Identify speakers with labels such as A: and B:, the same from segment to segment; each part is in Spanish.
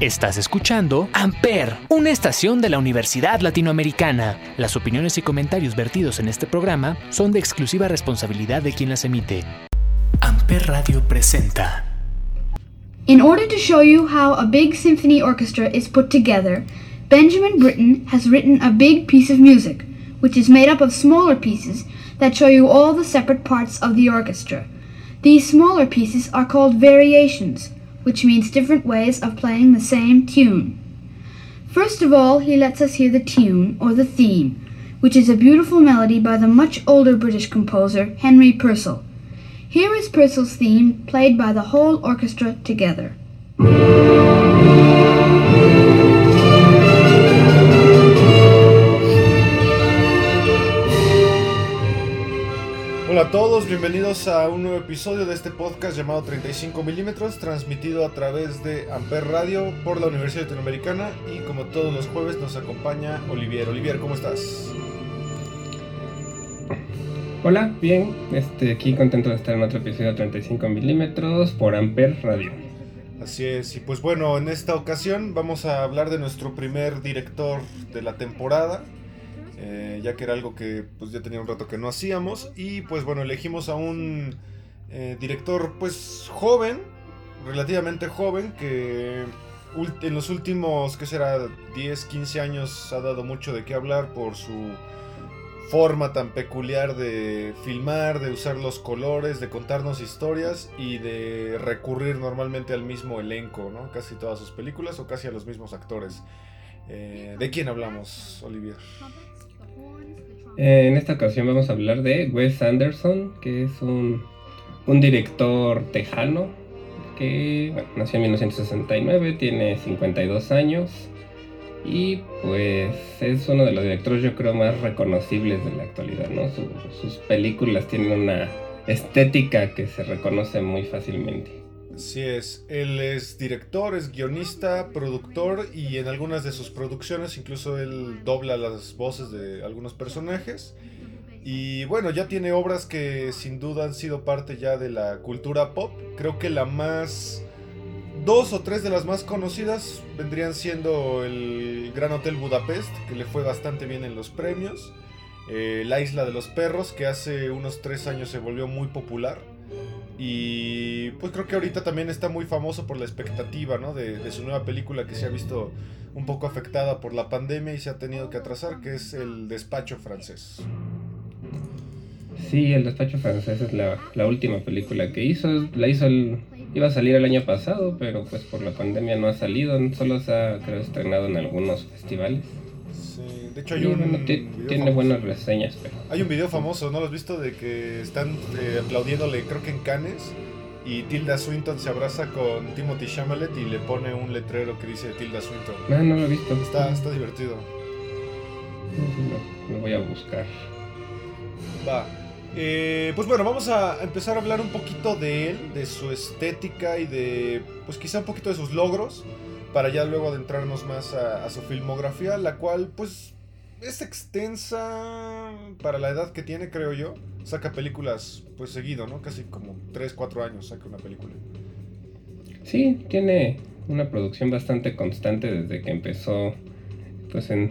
A: Estás escuchando Amper, una estación de la Universidad Latinoamericana. Las opiniones y comentarios vertidos en este programa son de exclusiva responsabilidad de quien las emite. Amper Radio presenta.
B: In order to show you how a big symphony orchestra is put together, Benjamin Britten has written a big piece of music, which is made up of smaller pieces that show you all the separate parts of the orchestra. These smaller pieces are called variations which means different ways of playing the same tune. First of all, he lets us hear the tune, or the theme, which is a beautiful melody by the much older British composer Henry Purcell. Here is Purcell's theme, played by the whole orchestra together.
C: A todos, bienvenidos a un nuevo episodio de este podcast llamado 35 milímetros, transmitido a través de Amper Radio por la Universidad Latinoamericana y como todos los jueves nos acompaña Olivier. Olivier, ¿cómo estás?
D: Hola, bien, este, aquí contento de estar en otro episodio de 35 milímetros por Amper Radio.
C: Así es, y pues bueno, en esta ocasión vamos a hablar de nuestro primer director de la temporada, eh, ya que era algo que pues ya tenía un rato que no hacíamos. Y pues bueno elegimos a un eh, director pues joven relativamente joven que en los últimos que será 10 15 años ha dado mucho de qué hablar por su forma tan peculiar de filmar de usar los colores de contarnos historias y de recurrir normalmente al mismo elenco no casi todas sus películas o casi a los mismos actores. Eh, ¿De quién hablamos, Olivier?
D: En esta ocasión vamos a hablar de Wes Anderson, que es un, director tejano que nació en 1969, tiene 52 años y pues es uno de los directores yo creo más reconocibles de la actualidad, sus películas tienen una estética que se reconoce muy fácilmente.
C: Así es, él es director, es guionista, productor y en algunas de sus producciones incluso él dobla las voces de algunos personajes. Y bueno, ya tiene obras que sin duda han sido parte ya de la cultura pop. Creo que la más... Dos o tres de las más conocidas vendrían siendo el Gran Hotel Budapest, que le fue bastante bien en los premios. Eh, la Isla de los Perros, que hace unos tres años se volvió muy popular. Y pues creo que ahorita también está muy famoso por la expectativa, ¿no? De, su nueva película que se ha visto un poco afectada por la pandemia y se ha tenido que atrasar, que es El Despacho Francés.
D: Sí, El Despacho Francés es la, última película que hizo. La hizo iba a salir el año pasado, pero pues por la pandemia no ha salido. Solo se ha, creo, estrenado en algunos festivales.
C: De hecho, hay un.
D: tiene buenas reseñas, pero.
C: Hay un video famoso, ¿no lo has visto? De que están eh, aplaudiéndole, creo que en Cannes. Y Tilda Swinton se abraza con Timothy Chalamet y le pone un letrero que dice Tilda Swinton.
D: Ah, no lo he visto.
C: Está, está divertido.
D: lo voy a buscar.
C: Va. Eh, pues bueno, vamos a empezar a hablar un poquito de él, de su estética y de, pues quizá un poquito de sus logros, para ya luego adentrarnos más a, a su filmografía, la cual pues es extensa para la edad que tiene, creo yo. Saca películas pues seguido, ¿no? Casi como 3, 4 años saca una película.
D: Sí, tiene una producción bastante constante desde que empezó pues en,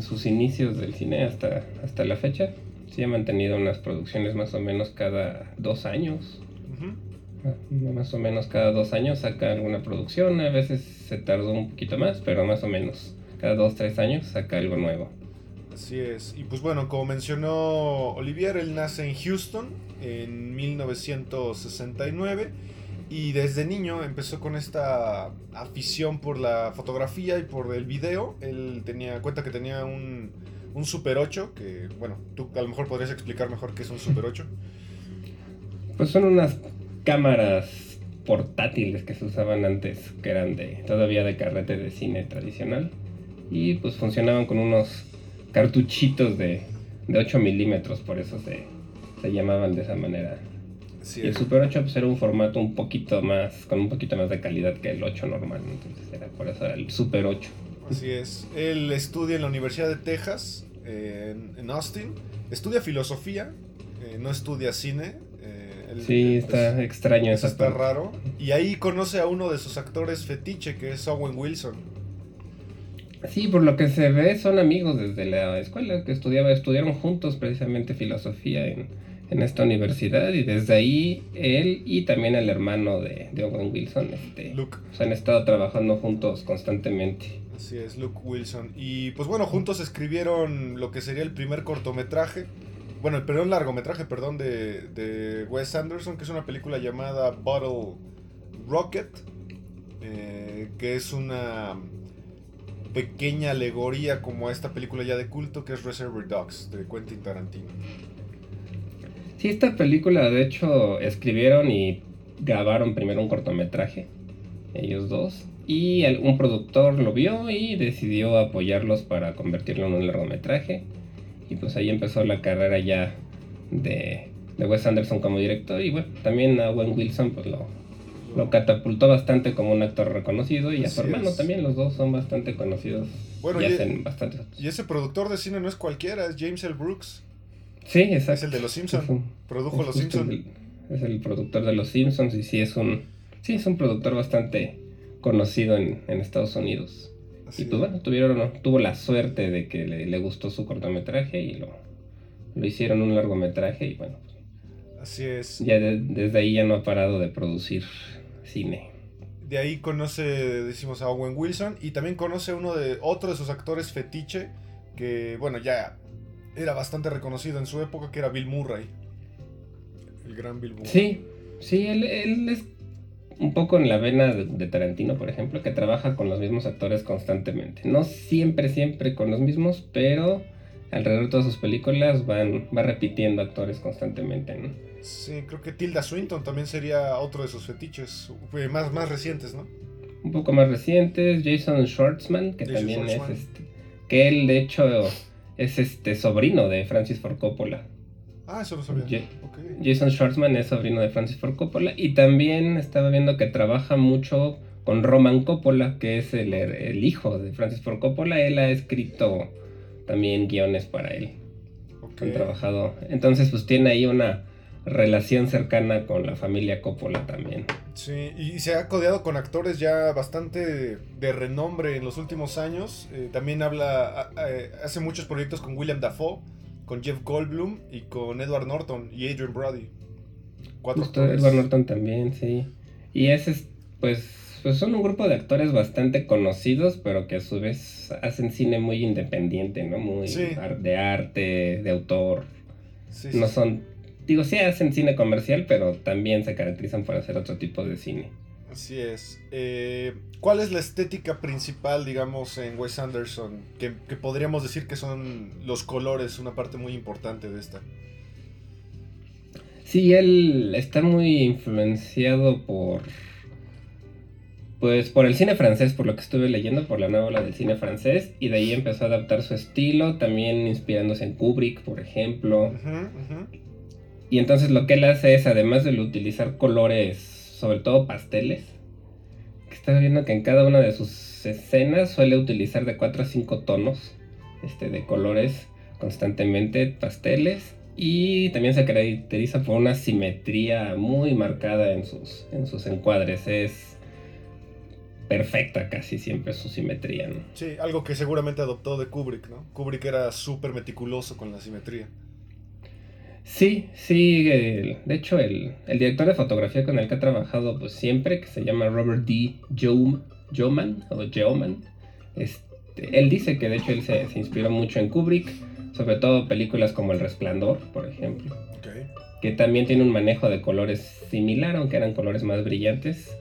D: sus inicios del cine hasta, hasta la fecha. Sí ha mantenido unas producciones más o menos cada dos años. Más o menos cada dos años saca alguna producción. A veces se tardó un poquito más, pero más o menos cada dos, tres años saca algo nuevo.
C: Así es. Y pues bueno, como mencionó Olivier, él nace en Houston en 1969 y desde niño empezó con esta afición por la fotografía y por el video. Él tenía cuenta que tenía un, un Super 8, que bueno, tú a lo mejor podrías explicar mejor qué es un Super 8.
D: Pues son unas cámaras portátiles que se usaban antes, que eran de todavía de carrete de cine tradicional y pues funcionaban con unos cartuchitos de, de 8 milímetros, por eso se, se, llamaban de esa manera. y el Super 8 pues, era un formato un poquito más, con un poquito más de calidad que el 8 normal, entonces era por eso era el Super 8.
C: Así es. Él estudia en la Universidad de Texas, en, Austin. Estudia filosofía, eh, no estudia cine. El-
D: Sí, está extraño
C: Eso está raro. Y ahí conoce a uno de sus actores fetiche, que es Owen Wilson.
D: Sí, por lo que se ve son amigos desde la escuela, que estudiaba, estudiaron juntos precisamente filosofía en, en esta universidad y desde ahí él y también el hermano de, de Owen Wilson este,
C: Luke.
D: pues, han estado trabajando juntos constantemente.
C: Así es, Luke Wilson. Y pues bueno, juntos escribieron lo que sería el primer cortometraje. Bueno, el primer largometraje, perdón, de, de Wes Anderson, que es una película llamada Bottle Rocket. eh, que es una pequeña alegoría como a esta película ya de culto que es Reservoir Dogs de Quentin Tarantino.
D: Sí, esta película de hecho escribieron y grabaron primero un cortometraje, ellos dos, y un productor lo vio y decidió apoyarlos para convertirlo en un largometraje. Y pues ahí empezó la carrera ya de, de Wes Anderson como director. Y bueno, también a Owen Wilson pues lo, lo catapultó bastante como un actor reconocido y a su hermano
C: es.
D: también, los dos son bastante conocidos
C: Bueno,
D: y
C: y-
D: hacen bastantes.
C: Y ese productor de cine no es cualquiera, es James L. Brooks.
D: Sí, exacto.
C: Es el de Los Simpson.
D: Es un-
C: Produjo
D: es
C: Los
D: justo
C: Simpson.
D: el- es el productor de Los Simpsons y sí es un, sí es un productor bastante conocido en, en Estados Unidos.
C: Así
D: y pues
C: es.
D: bueno, tuvieron, tuvo la suerte de que le, le gustó su cortometraje y lo, lo hicieron un largometraje y bueno,
C: Así es.
D: ya de- desde ahí ya no ha parado de producir cine.
C: De ahí conoce, decimos, a Owen Wilson y también conoce uno de otro de sus actores fetiche que, bueno, ya era bastante reconocido en su época, que era Bill Murray. El gran Bill Murray.
D: Sí, sí, él, él es un poco en la vena de, de Tarantino, por ejemplo, que trabaja con los mismos actores constantemente. No siempre, siempre con los mismos, pero alrededor de todas sus películas van, va repitiendo actores constantemente, ¿no?
C: Sí, creo que Tilda Swinton también sería otro de sus fetiches, eh, más, más recientes, ¿no?
D: Un poco más recientes, Jason Schwartzman, que
C: Jason
D: también
C: Schwartzman.
D: es este, que él de hecho es este sobrino de Francis Ford Coppola.
C: Ah, eso no sabía.
D: Jason Schwartzman es sobrino de Francis Ford Coppola y también estaba viendo que trabaja mucho con Roman Coppola, que es el, el hijo de Francis Ford Coppola. Él ha escrito también guiones para él. Han trabajado. Entonces, pues tiene ahí una relación cercana con la familia Coppola también.
C: Sí, y se ha codeado con actores ya bastante de renombre en los últimos años. Eh, también habla, a- a- hace muchos proyectos con William Dafoe, con Jeff Goldblum y con Edward Norton y Adrian Brody. Cuatro
D: Justo
C: actores.
D: Edward Norton también, sí. Y ese es, pues, pues son un grupo de actores bastante conocidos, pero que a su vez hacen cine muy independiente, ¿no? Muy
C: Sí.
D: de arte, de autor.
C: Sí, sí,
D: No
C: sí.
D: son, digo, sí hacen cine comercial, pero también se caracterizan por hacer otro tipo de cine.
C: Así es. Eh, ¿Cuál es la estética principal, digamos, en Wes Anderson? Que, que podríamos decir que son los colores, una parte muy importante de esta.
D: Sí, él está muy influenciado por. Pues por el cine francés, por lo que estuve leyendo, por la nueva ola del cine francés, y de ahí empezó a adaptar su estilo, también inspirándose en Kubrick, por ejemplo. Y entonces lo que él hace es, además de utilizar colores, sobre todo pasteles, estaba viendo que en cada una de sus escenas suele utilizar de 4 a 5 tonos este, de colores constantemente, pasteles, y también se caracteriza por una simetría muy marcada en sus, en sus encuadres. Es perfecta casi siempre su simetría.
C: Sí, algo que seguramente adoptó de Kubrick, ¿no? Kubrick era súper meticuloso con la simetría.
D: Sí, sí, el- de hecho el, el director de fotografía con el que ha trabajado pues siempre, que se llama Robert D. Yeom- Yeoman, o Yeoman, este, él dice que de hecho él se, se inspiró mucho en Kubrick, sobre todo películas como El Resplandor, por ejemplo,
C: Ok.
D: que también tiene un manejo de colores similar, aunque eran colores más brillantes,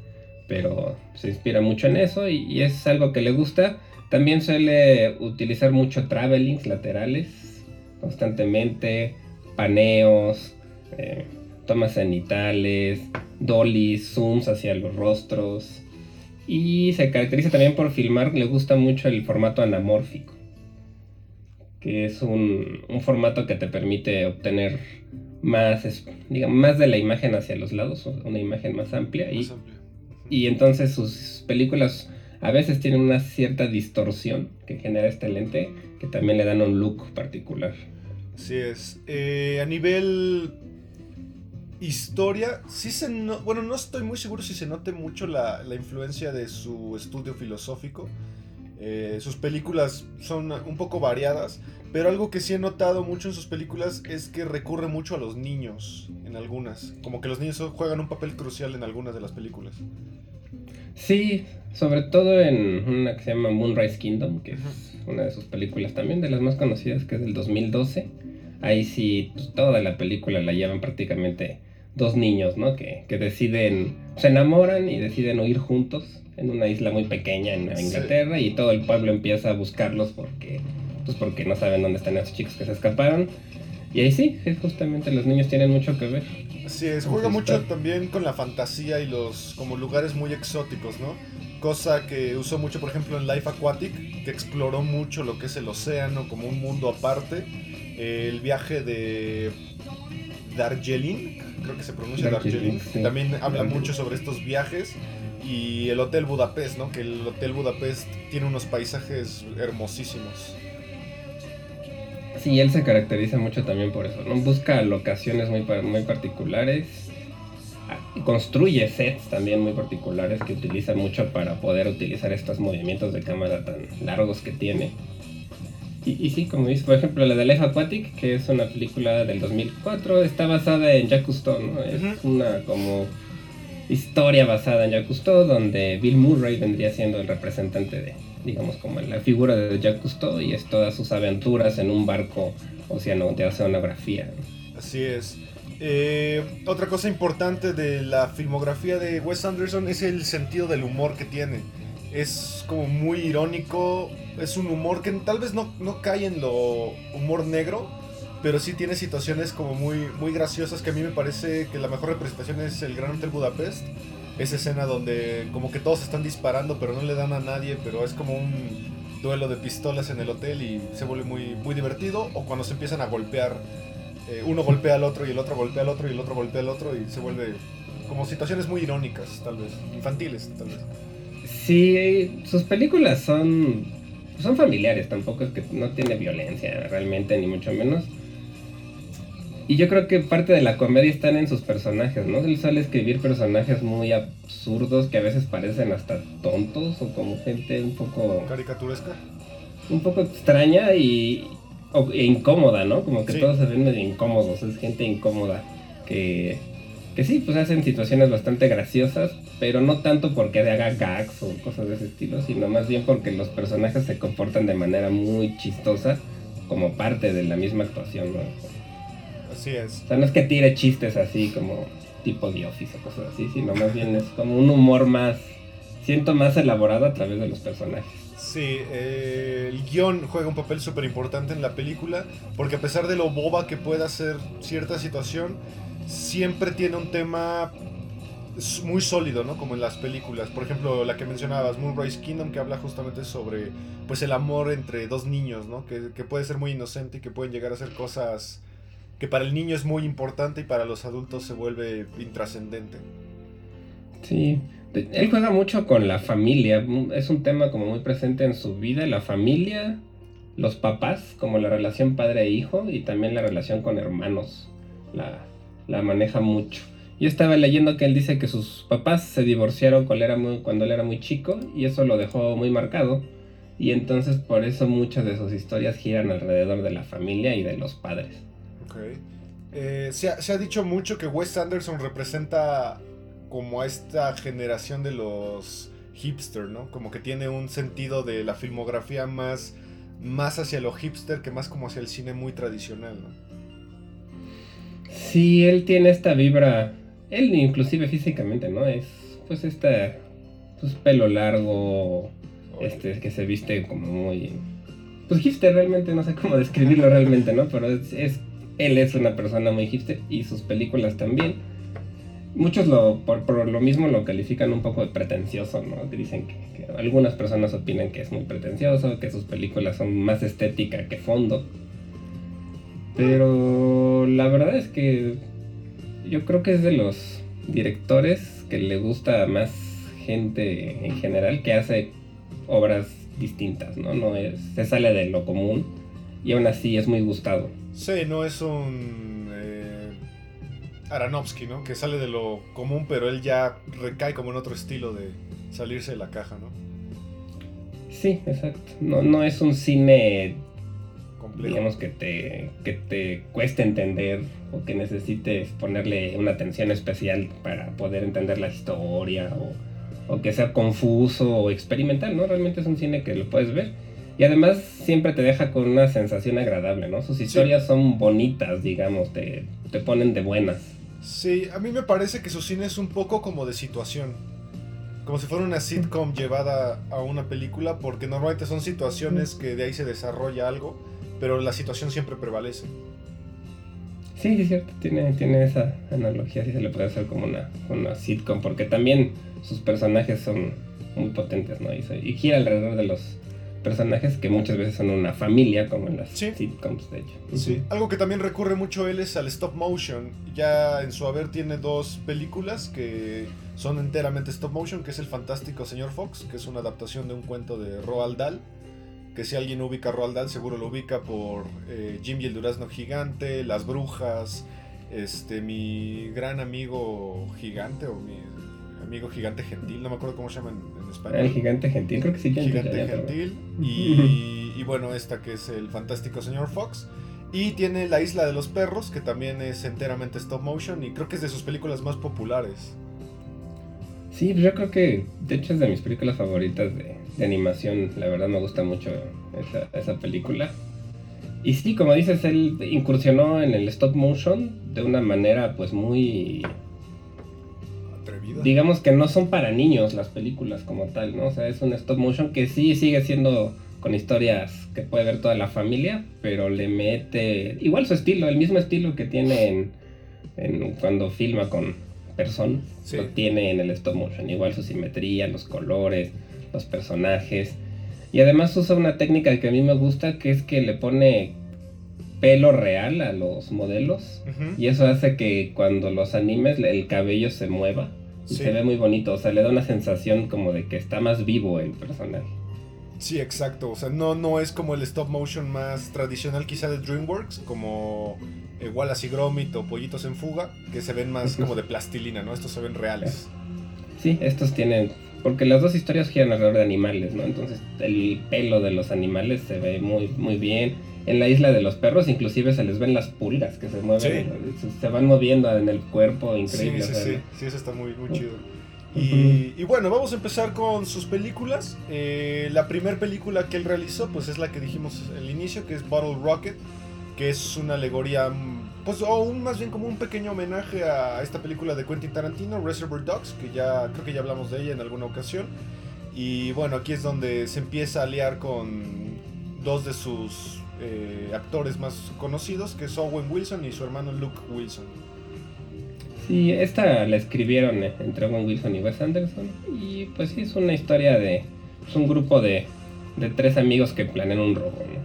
D: pero se inspira mucho en eso y, y es algo que le gusta. También suele utilizar mucho travelings laterales constantemente, paneos, eh, tomas cenitales, dollies, zooms hacia los rostros. Y se caracteriza también por filmar, le gusta mucho el formato anamórfico, que es un, un formato que te permite obtener más, es- digamos, más de la imagen hacia los lados, una imagen más amplia. Y,
C: Más. Ujú.
D: y entonces sus películas a veces tienen una cierta distorsión que genera este lente, que también le dan un look particular.
C: Así es. Eh, a nivel historia, sí se bueno, no estoy muy seguro si se note mucho la, influencia de su estudio filosófico. Eh, sus películas son un poco variadas, pero algo que sí he notado mucho en sus películas es que recurre mucho a los niños en algunas. Como que los niños juegan un papel crucial en algunas de las películas.
D: Sí, sobre todo en una que se llama Moonrise Kingdom, que es una de sus películas también, de las más conocidas, que es del 2012. Ahí sí, toda la película la llevan prácticamente dos niños, ¿no? Que, deciden, se enamoran y deciden huir juntos en una isla muy pequeña en Inglaterra y todo el pueblo empieza a buscarlos porque, pues porque no saben dónde están esos chicos que se escaparon. Y ahí sí, justamente los niños tienen mucho que ver.
C: Sí, es, juega mucho también con la fantasía y los como lugares muy exóticos, ¿no? Cosa que usó mucho, por ejemplo, en Life Aquatic, que exploró mucho lo que es el océano como un mundo aparte. El viaje de Darjeeling, creo que se pronuncia Darjeeling, también habla mucho sobre estos viajes. Y el Hotel Budapest, ¿no? Que el Hotel Budapest tiene unos paisajes hermosísimos.
D: Sí, él se caracteriza mucho también por eso, ¿no? Busca locaciones muy, muy particulares, ah, construye sets también muy particulares que utiliza mucho para poder utilizar estos movimientos de cámara tan largos que tiene. Y, sí, como dices, por ejemplo, la de Life Aquatic, que es una película del 2004, está basada en Jacques Cousteau, ¿no? Es una como historia basada en Jacques Cousteau, donde Bill Murray vendría siendo el representante de, digamos, como la figura de Jacques Cousteau y es todas sus aventuras en un barco océano de oceanografía.
C: Así es. Eh, otra cosa importante de la filmografía de Wes Anderson es el sentido del humor que tiene. Es como muy irónico, es un humor que tal vez no, no cae en lo humor negro, pero sí tiene situaciones como muy, muy graciosas que a mí me parece que la mejor representación es el Gran Hotel Budapest esa escena donde como que todos están disparando pero no le dan a nadie, pero es como un duelo de pistolas en el hotel y se vuelve muy, muy divertido, o cuando se empiezan a golpear, eh, uno golpea al otro y el otro golpea al otro y el otro golpea al otro y se vuelve como situaciones muy irónicas, tal vez, infantiles, tal vez.
D: Sí, sus películas son, son familiares, tampoco es que no tiene violencia realmente, ni mucho menos. Y yo creo que parte de la comedia están en sus personajes, ¿no? Él suele escribir personajes muy absurdos que a veces parecen hasta tontos o como gente un poco...
C: Caricaturesca.
D: Un poco extraña y... e incómoda, ¿no? Como que todos se ven medio incómodos, es gente incómoda. Que, que sí, pues hacen situaciones bastante graciosas, pero no tanto porque haga gags o cosas de ese estilo, sino más bien porque los personajes se comportan de manera muy chistosa como parte de la misma actuación, ¿no?
C: Así es.
D: O sea, no es que tire chistes así como tipo de Office o cosas así, sino más bien es como un humor más, siento más elaborado a través de los personajes.
C: Sí, eh, el guion juega un papel súper importante en la película, porque a pesar de lo boba que pueda ser cierta situación, siempre tiene un tema muy sólido, ¿no? Como en las películas. Por ejemplo, la que mencionabas, Moonrise Kingdom, que habla justamente sobre pues el amor entre dos niños, ¿no? Que, que puede ser muy inocente y que pueden llegar a hacer cosas que para el niño es muy importante y para los adultos se vuelve intrascendente.
D: Sí, él juega mucho con la familia, es un tema como muy presente en su vida, la familia, los papás, como la relación padre e hijo y también la relación con hermanos, la, la maneja mucho. Yo estaba leyendo que él dice que sus papás se divorciaron cuando, era muy, cuando él era muy chico y eso lo dejó muy marcado. Y entonces por eso muchas de sus historias giran alrededor de la familia y de los padres.
C: Eh, se, ha, dicho mucho que Wes Anderson representa como a esta generación de los hipster, ¿no? Como que tiene un sentido de la filmografía más, más hacia lo hipster que más como hacia el cine muy tradicional, ¿no?
D: Sí, él tiene esta vibra, él inclusive físicamente, ¿no? Es pues este pues, pelo largo, este que se viste como muy pues hipster realmente, no sé cómo describirlo realmente, ¿no? Pero es él es una persona muy hipster y sus películas también. Muchos lo, por, lo mismo lo califican un poco de pretencioso, ¿no? Dicen que, algunas personas opinan que es muy pretencioso, que sus películas son más estética que fondo. Pero la verdad es que yo creo que es de los directores que le gusta a más gente en general que hace obras distintas, ¿no? No es, se sale de lo común y aún así es muy gustado.
C: Sí, no es un. Eh, Aronofsky, ¿no? Que sale de lo común, pero él ya recae como en otro estilo de salirse de la caja, ¿no?
D: Sí, exacto. No, no es un cine,
C: Complejo.
D: digamos, que te, que te cueste entender o que necesites ponerle una atención especial para poder entender la historia o, o que sea confuso o experimental, ¿no? Realmente es un cine que lo puedes ver. Y además siempre te deja con una sensación agradable, ¿no? Sus historias son bonitas, digamos, te, te ponen de buenas.
C: Sí, a mí me parece que su cine es un poco como de situación. Como si fuera una sitcom llevada a una película, porque normalmente son situaciones que de ahí se desarrolla algo, pero la situación siempre prevalece.
D: Sí, es cierto, tiene, tiene esa analogía, sí se le puede hacer como una, una sitcom, porque también sus personajes son muy potentes, ¿no? Y, gira alrededor de los personajes que muchas veces son una familia, como en las
C: Sí.
D: sitcoms, de hecho.
C: Sí. Algo que también recurre mucho él es al stop motion. Ya en su haber tiene dos películas que son enteramente stop motion, que es El Fantástico Señor Fox, que es una adaptación de un cuento de Roald Dahl. Que si alguien ubica a Roald Dahl, seguro lo ubica por eh, Jim y el Durazno Gigante, Las Brujas, este, mi gran amigo gigante o mi amigo gigante gentil, no me acuerdo cómo se llama en, en español.
D: El gigante gentil, creo que sí.
C: Gigante Gentil y, y bueno, esta que es el fantástico señor Fox. Y tiene La Isla de los Perros, que también es enteramente stop motion y creo que es de sus películas más populares.
D: Sí, pues yo creo que de hecho es de mis películas favoritas de, de animación. La verdad me gusta mucho esa, esa película. Y sí, como dices, él incursionó en el stop motion de una manera pues muy...
C: Atrevida.
D: Digamos que no son para niños las películas como tal, ¿no? O sea, es un stop motion que sí sigue siendo con historias que puede ver toda la familia, pero le mete igual su estilo, el mismo estilo que tiene en, en cuando filma con personas,
C: Sí.
D: lo tiene en el stop motion, igual su simetría, los colores, los personajes. Y además usa una técnica que a mí me gusta, que es que le pone pelo real a los modelos. Y eso hace que cuando los animes el cabello se mueva y
C: Sí.
D: se ve muy bonito. O sea, le da una sensación como de que está más vivo el personaje.
C: Sí, exacto. O sea, no, no es como el stop motion más tradicional quizá de DreamWorks, como eh, Wallace y Gromit o Pollitos en Fuga, que se ven más como de plastilina, ¿no? Estos se ven reales.
D: Sí, estos tienen. Porque las dos historias giran alrededor de animales, ¿no? Entonces el pelo de los animales se ve muy, muy bien. En la isla de los perros, inclusive se les ven las pulgas que se mueven, se, se van moviendo en el cuerpo,
C: Sí,
D: increíble.
C: sí,
D: o sea,
C: sí, sí, eso está muy, muy chido. Y, y bueno, vamos a empezar con sus películas. Eh, la primera película que él realizó, pues es la que dijimos al inicio, que es Bottle Rocket, que es una alegoría, pues, o un, más bien como un pequeño homenaje a esta película de Quentin Tarantino, Reservoir Dogs, que ya creo que ya hablamos de ella en alguna ocasión. Y bueno, aquí es donde se empieza a liar con dos de sus eh, actores más conocidos, que es Owen Wilson y su hermano Luke Wilson.
D: Sí, esta la escribieron entre Owen Wilson y Wes Anderson. Y pues sí, es una historia de. Es un grupo de, de tres amigos que planean un robo, ¿no?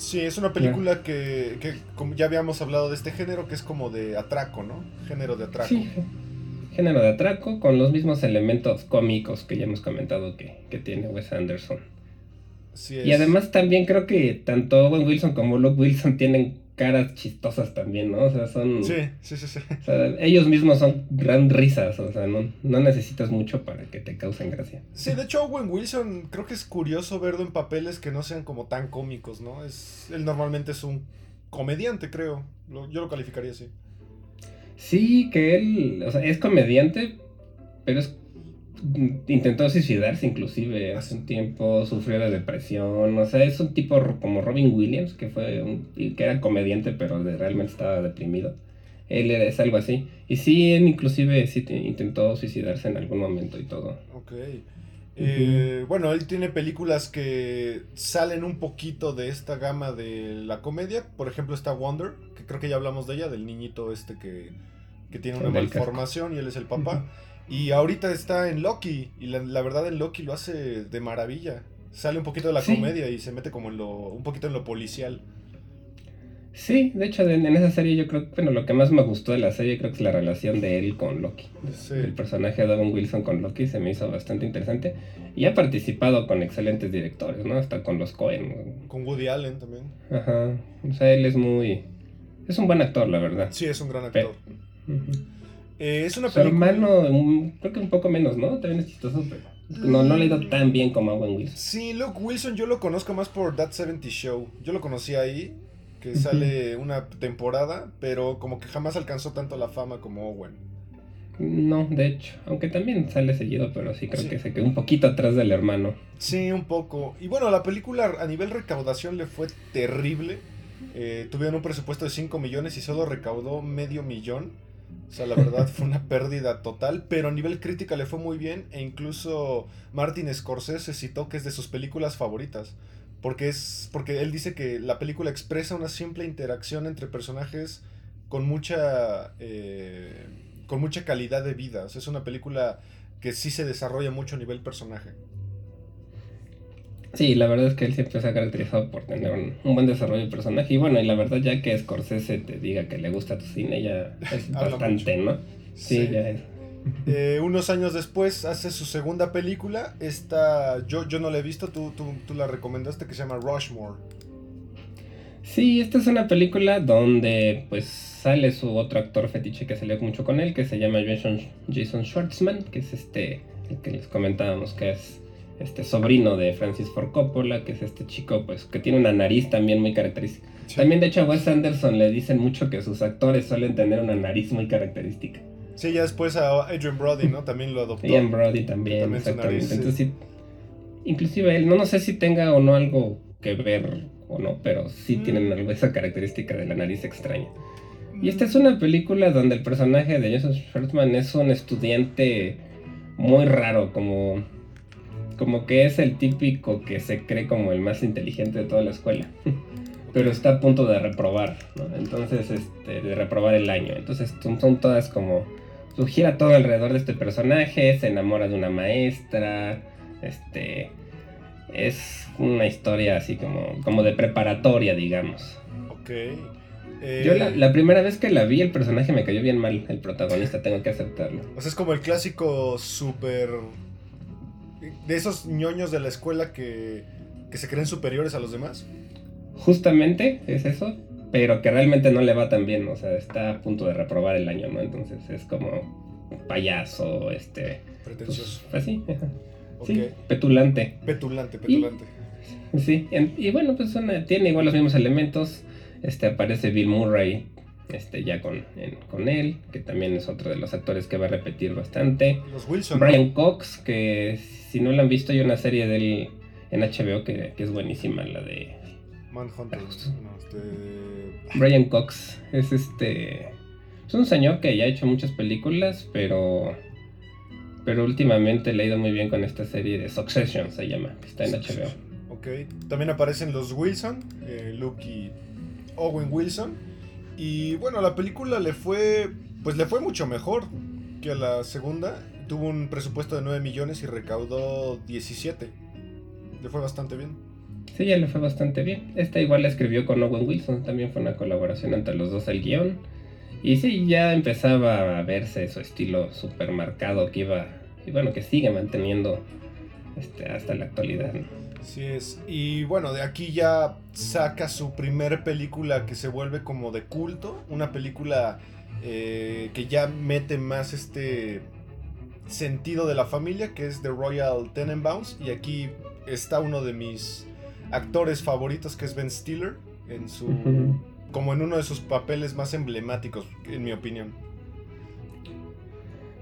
C: Sí, es una película que, que, como ya habíamos hablado de este género, que es como de atraco, ¿no? Género de atraco.
D: Sí, género de atraco con los mismos elementos cómicos que ya hemos comentado que, que tiene Wes Anderson.
C: Sí es.
D: Y además también creo que tanto Owen Wilson como Luke Wilson tienen caras chistosas también, ¿no? O sea, son...
C: Sí, sí, sí, sí.
D: o sea, ellos mismos son gran risas, o sea, no, no necesitas mucho para que te causen gracia.
C: Sí, de hecho Owen Wilson creo que es curioso verlo en papeles que no sean como tan cómicos, ¿no? Es, él normalmente es un comediante, creo. Lo- yo lo calificaría así.
D: Sí, que él, o sea, es comediante, pero es intentó suicidarse inclusive hace un tiempo, sufrió de depresión, o sea, es un tipo como Robin Williams, que fue un, que era comediante, pero de- realmente estaba deprimido. Él es algo así. Y sí, él inclusive sí te- intentó suicidarse en algún momento y todo.
C: Ok. Eh, Bueno, él tiene películas que salen un poquito de esta gama de la comedia. Por ejemplo, está Wonder, que creo que ya hablamos de ella, del niñito este que, que tiene una malformación y él es el papá. Y ahorita está en Loki, y la, la verdad en Loki lo hace de maravilla. Sale un poquito de la
D: Sí.
C: comedia y se mete como en lo, un poquito en lo policial.
D: Sí, de hecho, en, en esa serie yo creo, bueno, lo que más me gustó de la serie creo que es la relación de él con Loki.
C: Sí.
D: El personaje de Owen Wilson con Loki se me hizo bastante interesante y ha participado con excelentes directores, ¿no? Hasta con los Cohen.
C: Con Woody Allen también.
D: Ajá. O sea, él es muy es un buen actor, la verdad.
C: Sí, es un gran actor. Eh, es una película...
D: hermano, un- creo que un poco menos, ¿no? También es chistoso, pero no, no le ha ido tan bien como Owen Wilson.
C: Sí, Luke Wilson yo lo conozco más por That 70 Show. Yo lo conocí ahí, que sale una temporada, pero como que jamás alcanzó tanto la fama como Owen.
D: No, de hecho, aunque también sale seguido, pero sí creo
C: Sí.
D: que se quedó un poquito atrás del hermano.
C: Sí, un poco. Y bueno, la película a nivel recaudación le fue terrible. Eh, tuvieron un presupuesto de 5 millones y solo recaudó medio millón. O sea, la verdad fue una pérdida total, pero a nivel crítica le fue muy bien e incluso Martin Scorsese citó que es de sus películas favoritas. Porque es porque él dice que la película expresa una simple interacción entre personajes con mucha eh, con mucha calidad de vida. O sea, es una película que sí se desarrolla mucho a nivel personaje.
D: Sí, la verdad es que él siempre se ha caracterizado por tener un, un buen desarrollo de personaje. Y bueno, y la verdad, ya que Scorsese te diga que le gusta tu cine, ya es bastante, ¿no? Sí,
C: Sí.
D: ya es.
C: Eh, unos años después hace su segunda película. Esta yo, yo no la he visto, tú, tú, tú la recomendaste que se llama Rushmore.
D: Sí, esta es una película donde pues sale su otro actor fetiche que salió mucho con él, que se llama Jason, Jason Schwartzman, que es este, el que les comentábamos que es este sobrino de Francis Ford Coppola, que es este chico pues que tiene una nariz también muy característica. También de hecho a Wes Anderson le dicen mucho que sus actores suelen tener una nariz muy característica.
C: Sí, ya después a Adrian Brody, ¿no? También lo adoptó.
D: Ian Brody también,
C: También
D: exactamente.
C: nariz,
D: Entonces sí, inclusive él, no, no sé si tenga o no algo que ver o no, pero sí
C: Mm.
D: tienen algo esa característica de la nariz extraña.
C: Mm,
D: Y esta es una película donde el personaje de Jason Schwartzman es un estudiante muy raro, como, como que es el típico que se cree como el más inteligente de toda la escuela. Pero está a punto de reprobar, ¿no? Entonces, este, de reprobar el año. Entonces, son, son todas como... su- gira todo alrededor de este personaje, se enamora de una maestra, este... Es una historia así como, como de preparatoria, digamos.
C: Ok. Eh,
D: Yo la, la primera vez que la vi, el personaje me cayó bien mal, el protagonista, tengo que aceptarlo.
C: O sea, es como el clásico súper... De esos ñoños de la escuela que, que se creen superiores a los demás.
D: Justamente es eso, pero que realmente no le va tan bien, o sea, está a punto de reprobar el año, ¿no? Entonces es como payaso, este... Pues,
C: Pretencioso.
D: así.
C: Ok.
D: sí, petulante.
C: Petulante, petulante.
D: Sí, y bueno, pues una- tiene igual los mismos elementos. Este aparece Bill Murray, este ya con, en- con él, que también es otro de los actores que va a repetir bastante.
C: Los Wilson.
D: Brian Cox, que si no lo han visto, hay una serie de él en HBO que, que es buenísima, la de
C: Manhunter. Este...
D: Brian Cox. Es este. Es un señor que ya ha hecho muchas películas, pero. Pero últimamente le ha ido muy bien con esta serie de Succession, se llama, que está en HBO.
C: Ok. También aparecen los Wilson, eh, Luke y Owen Wilson. Y bueno, la película le fue. Pues le fue mucho mejor que la segunda. Tuvo un presupuesto de 9 millones y recaudó 17. Le fue bastante bien.
D: Sí, ya le fue bastante bien. Esta igual la escribió con Owen Wilson, también fue una colaboración entre los dos el guion. Y sí, ya empezaba a verse su estilo súper marcado que iba, y bueno, que sigue manteniendo este, hasta la actualidad. ¿no?
C: Así es. Y bueno, de aquí ya saca su primer película que se vuelve como de culto. Una película eh, que ya mete más este sentido de la familia, que es The Royal Tenenbaums. Y aquí está uno de mis actores favoritos, que es Ben Stiller, en su, como en uno de sus papeles más emblemáticos, en mi opinión.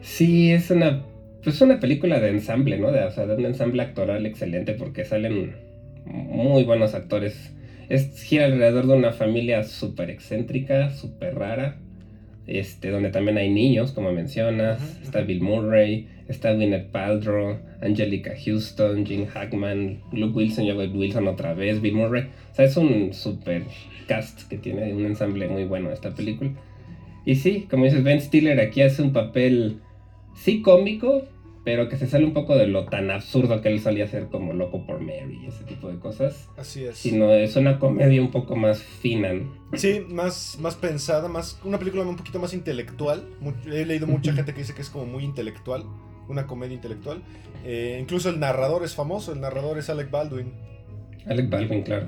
D: Sí, es una, pues una película de ensamble, ¿no? De, o sea, de un ensamble actoral excelente porque salen muy buenos actores. Es, gira alrededor de una familia súper excéntrica, súper rara, este, donde también hay niños, como mencionas. Está. Bill Murray, está Gwyneth Paltrow, Angelica Houston, Gene Hackman, Luke Wilson, yo Wilson otra vez, Bill Murray. O sea, es un súper cast que tiene un ensamble muy bueno esta película. Y sí, como dices, Ben Stiller aquí hace un papel, sí cómico, pero que se sale un poco de lo tan absurdo que él solía hacer como Loco por Mary y ese tipo de cosas.
C: Así es.
D: Sino es una comedia un poco más fina.
C: Sí, más, más pensada, más una película un poquito más intelectual. He leído mucha gente que dice que es como muy intelectual, una comedia intelectual. Eh, incluso el narrador es famoso, el narrador es Alec Baldwin.
D: Alec Baldwin, claro.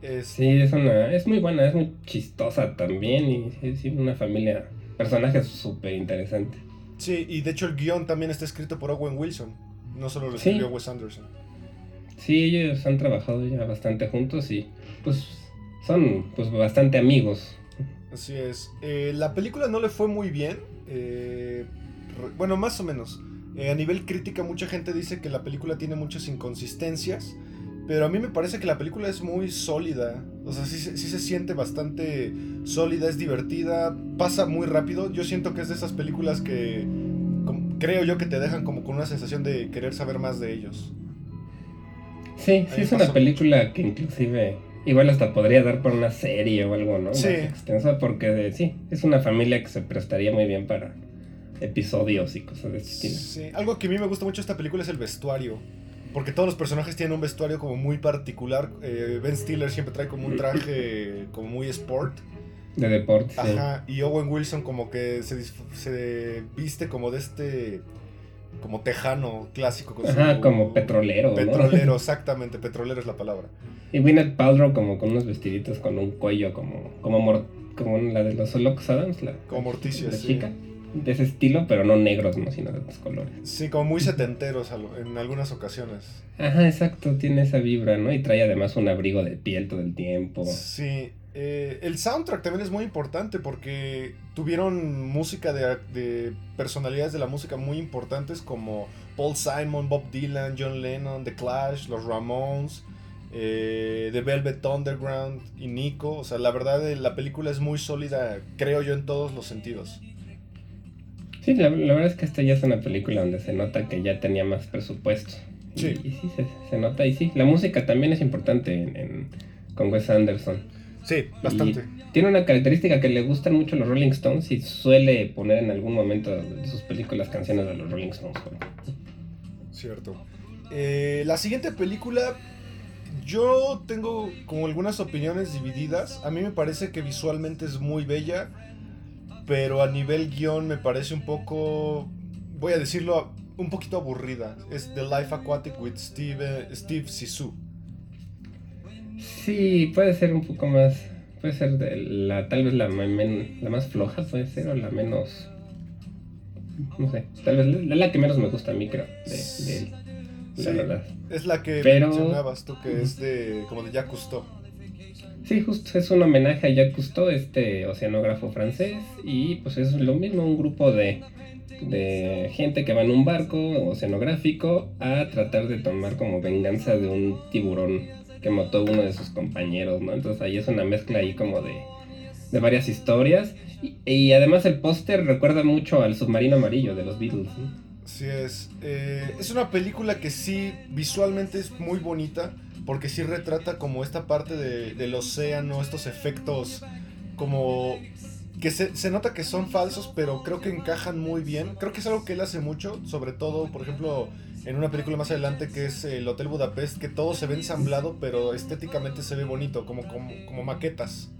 C: Es-
D: Sí, es una, es muy buena, es muy chistosa también y es una familia, personajes súper interesante.
C: Sí, y de hecho el guion también está escrito por Owen Wilson. No solo lo
D: Sí.
C: escribió Wes Anderson.
D: Sí, ellos han trabajado ya bastante juntos y pues son pues bastante amigos.
C: Así es. Eh, la película no le fue muy bien. eh, bueno, más o menos. Eh, a nivel crítica, mucha gente dice que la película tiene muchas inconsistencias. Pero a mí me parece que la película es muy sólida. O sea, sí, se- sí se siente bastante sólida, es divertida, pasa muy rápido. Yo siento que es de esas películas que creo yo que te dejan como con una sensación de querer saber más de ellos.
D: Sí, sí es una película que inclusive igual hasta podría dar por una serie o algo, ¿no?
C: Sí.
D: Más extensa porque de- sí, es una familia que se prestaría muy bien para episodios y cosas de este estilo.
C: Sí, algo que a mí me gusta mucho de esta película es el vestuario. Porque todos los personajes tienen un vestuario como muy particular. Eh, ben Stiller siempre trae como un traje como muy sport.
D: De deporte, sí.
C: Ajá. Y Owen Wilson como que se, se viste como de este... Como tejano clásico. Con
D: Ajá,
C: su-
D: como petrolero, ¿no?
C: Petrolero, exactamente. Petrolero es la palabra.
D: Y Gwyneth Paltrow como con unos vestiditos con un cuello como como mor- como la de los Locos Adams, la,
C: Como Morticia,
D: la
C: sí.
D: chica. De ese estilo, pero no negros, ¿no? Sino de otros colores.
C: Sí, como muy setenteros en algunas ocasiones.
D: Ajá, exacto, tiene esa vibra, ¿no? Y trae además un abrigo de piel todo el tiempo.
C: Sí, eh, el soundtrack también es muy importante porque tuvieron música de, de personalidades de la música muy importantes como Paul Simon, Bob Dylan, John Lennon, The Clash, los Ramones, eh, The Velvet Underground y Nico. O sea, la verdad eh, la película es muy sólida, creo yo, en todos los sentidos.
D: Sí, la, la verdad es que esta ya es una película donde se nota que ya tenía más presupuesto.
C: Sí.
D: Y, sí, se, se nota. Y sí, la música también es importante en, en- con Wes Anderson.
C: Sí, bastante.
D: Y tiene una característica que le gustan mucho los Rolling Stones y suele poner en algún momento de sus películas canciones de los Rolling Stones.
C: Cierto. Eh, la siguiente película, yo tengo como algunas opiniones divididas. A mí me parece que visualmente es muy bella, pero a nivel guion me parece un poco, voy a decirlo, un poquito aburrida. Es The Life Aquatic with Steve, Steve Sisu.
D: Sí, puede ser un poco más. Puede ser de la, tal vez la, men- la más floja, puede ser, o la menos. No sé, tal vez la, la que menos me gusta a mí, creo. De, de él, la
C: Sí.
D: verdad.
C: Es la que
D: Pero-
C: mencionabas tú, que es de como de Jacques Cousteau.
D: Sí, justo es un homenaje a Jacques Cousteau, este oceanógrafo francés, y pues es lo mismo, un grupo de, de gente que va en un barco oceanográfico a tratar de tomar como venganza de un tiburón que mató a uno de sus compañeros, ¿no? Entonces ahí es una mezcla ahí como de, de varias historias, y, además el póster recuerda mucho al submarino amarillo de los Beatles.
C: Sí es. Eh, es una película que sí, visualmente es muy bonita, porque sí retrata como esta parte de- del océano, estos efectos como que se, se nota que son falsos, pero creo que encajan muy bien. Creo que es algo que él hace mucho, sobre todo, por ejemplo, en una película más adelante que es el Hotel Budapest, que todo se ve ensamblado, pero estéticamente se ve bonito, como, como, como maquetas.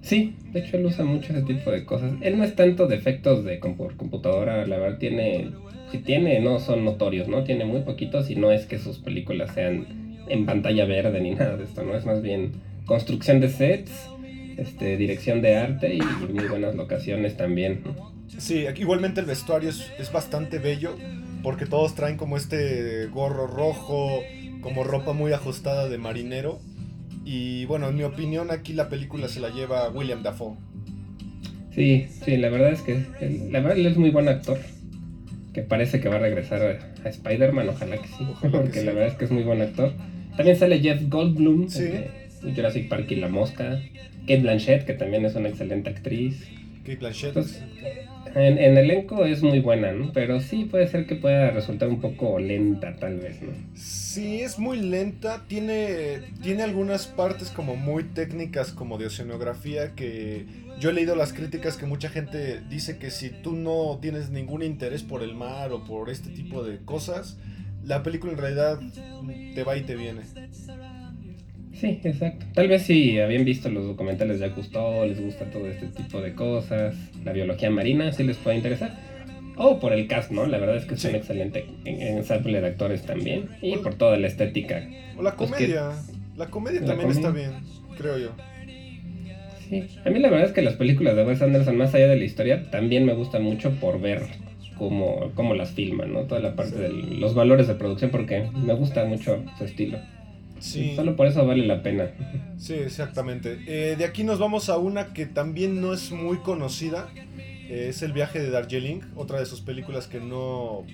D: Sí, de hecho él usa mucho ese tipo de cosas. Él no es tanto de efectos de computadora, la verdad tiene, si tiene, no son notorios, ¿no? Tiene muy poquitos y no es que sus películas sean en pantalla verde ni nada de esto, ¿no? Es más bien construcción de sets, este, dirección de arte y muy buenas locaciones también.
C: Sí, igualmente el vestuario es, es bastante bello porque todos traen como este gorro rojo, como ropa muy ajustada de marinero. Y bueno, en mi opinión aquí la película se la lleva William Dafoe.
D: Sí, sí, la verdad es que él, la verdad él es muy buen actor. Que parece que va a regresar a, a Spider-Man, ojalá que sí.
C: Ojalá que
D: porque
C: sí.
D: la verdad es que es muy buen actor. También sale Jeff Goldblum
C: Sí.
D: de Jurassic Park y La Mosca. Kate Blanchett, que también es una excelente actriz.
C: Kate Blanchett.
D: Pues, En, en elenco es muy buena, ¿no? Pero sí puede ser que pueda resultar un poco lenta, tal vez, ¿no?
C: Sí, es muy lenta. Tiene, tiene algunas partes como muy técnicas, como de oceanografía, que yo he leído las críticas que mucha gente dice que si tú no tienes ningún interés por el mar o por este tipo de cosas, la película en realidad te va y te viene.
D: Sí, exacto. Tal vez si habían visto los documentales de Cousteau, les gusta todo este tipo de cosas, la biología marina, sí les puede interesar. O por el cast, ¿no? La verdad es que es
C: Sí.
D: un excelente en- ensamble de actores también. Y por toda la estética.
C: O la
D: Pues que-
C: comedia. La comedia
D: La
C: también está bien, creo yo.
D: Sí, a mí la verdad es que las películas de Wes Anderson, más allá de la historia, también me gustan mucho por ver cómo, cómo las filman, ¿no? Toda la parte de los valores de producción, porque me gusta mucho su estilo.
C: Sí,
D: Solo por eso vale la pena.
C: sí, exactamente. Eh, de aquí nos vamos a una que también no es muy conocida. Eh, es El viaje de Darjeeling, otra de sus películas que no,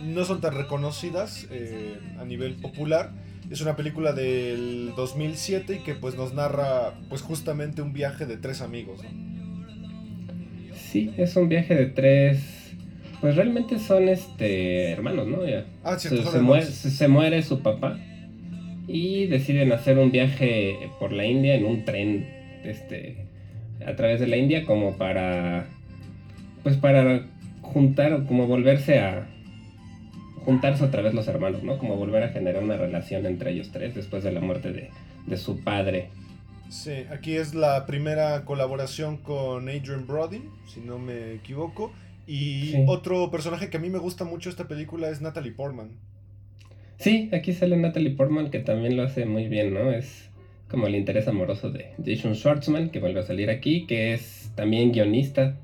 C: no son tan reconocidas eh, a nivel popular. Es una película del 2007 y que pues nos narra pues justamente un viaje de tres amigos. ¿no?
D: Sí, es un viaje de tres. Pues realmente son este hermanos, ¿no? Ya.
C: Ah,
D: Se,
C: cierto,
D: se muere,
C: hermanos.
D: se- se muere su papá y deciden hacer un viaje por la India en un tren este a través de la India como para pues para juntar o como volverse a juntarse otra vez los hermanos, ¿no? Como volver a generar una relación entre ellos tres después de la muerte de, de su padre.
C: Sí, aquí es la primera colaboración con Adrian Brody, si no me equivoco. Y
D: Sí.
C: otro personaje que a mí me gusta mucho esta película es Natalie Portman.
D: Sí, aquí sale Natalie Portman que también lo hace muy bien, ¿no? Es como el interés amoroso de Jason Schwartzman, que vuelve a salir aquí, que es también guionista,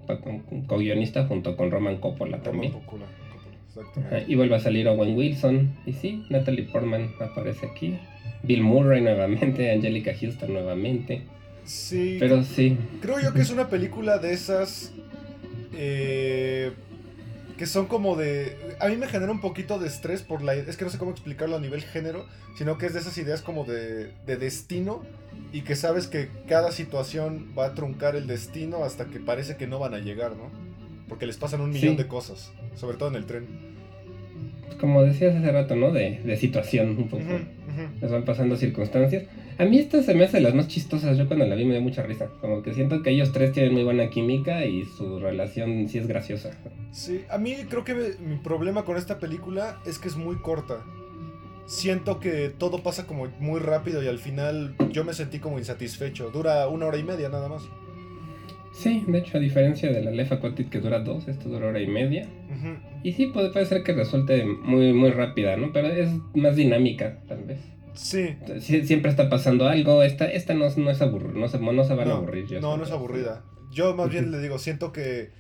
D: co-guionista junto con Roman Coppola
C: Roman
D: también.
C: Coppola, Coppola,
D: Ajá,
C: exactamente.
D: y vuelve a salir Owen Wilson, y sí, Natalie Portman aparece aquí. Bill Murray nuevamente, Angelica Houston nuevamente.
C: Sí,
D: Pero sí,
C: creo yo que es una película de esas eh, que son como de... A mí me genera un poquito de estrés por la... Es que no sé cómo explicarlo a nivel género, sino que es de esas ideas como de, de destino y que sabes que cada situación va a truncar el destino hasta que parece que no van a llegar, ¿no? Porque les pasan un millón
D: Sí.
C: de cosas, sobre todo en el tren.
D: como decías hace rato, ¿no? De, de situación un poco. Les van pasando circunstancias. A mí esta se me hace de las más chistosas. Yo cuando la vi me dio mucha risa. Como que siento que ellos tres tienen muy buena química y su relación sí es graciosa.
C: Sí, a mí creo que mi problema con esta película es que es muy corta. Siento que todo pasa como muy rápido y al final yo me sentí como insatisfecho. Dura una hora y media nada más.
D: Sí, de hecho, a diferencia de la Left Aquatic que dura dos, esto dura hora y media. Y sí, puede, puede ser que resulte muy, muy rápida, ¿no? Pero es más dinámica, tal vez.
C: Sí.
D: Sie- siempre está pasando algo. Esta, esta no, no es aburrida, no se, no se van a aburrir. yo
C: no, no es aburrida. Yo más bien le digo, siento que,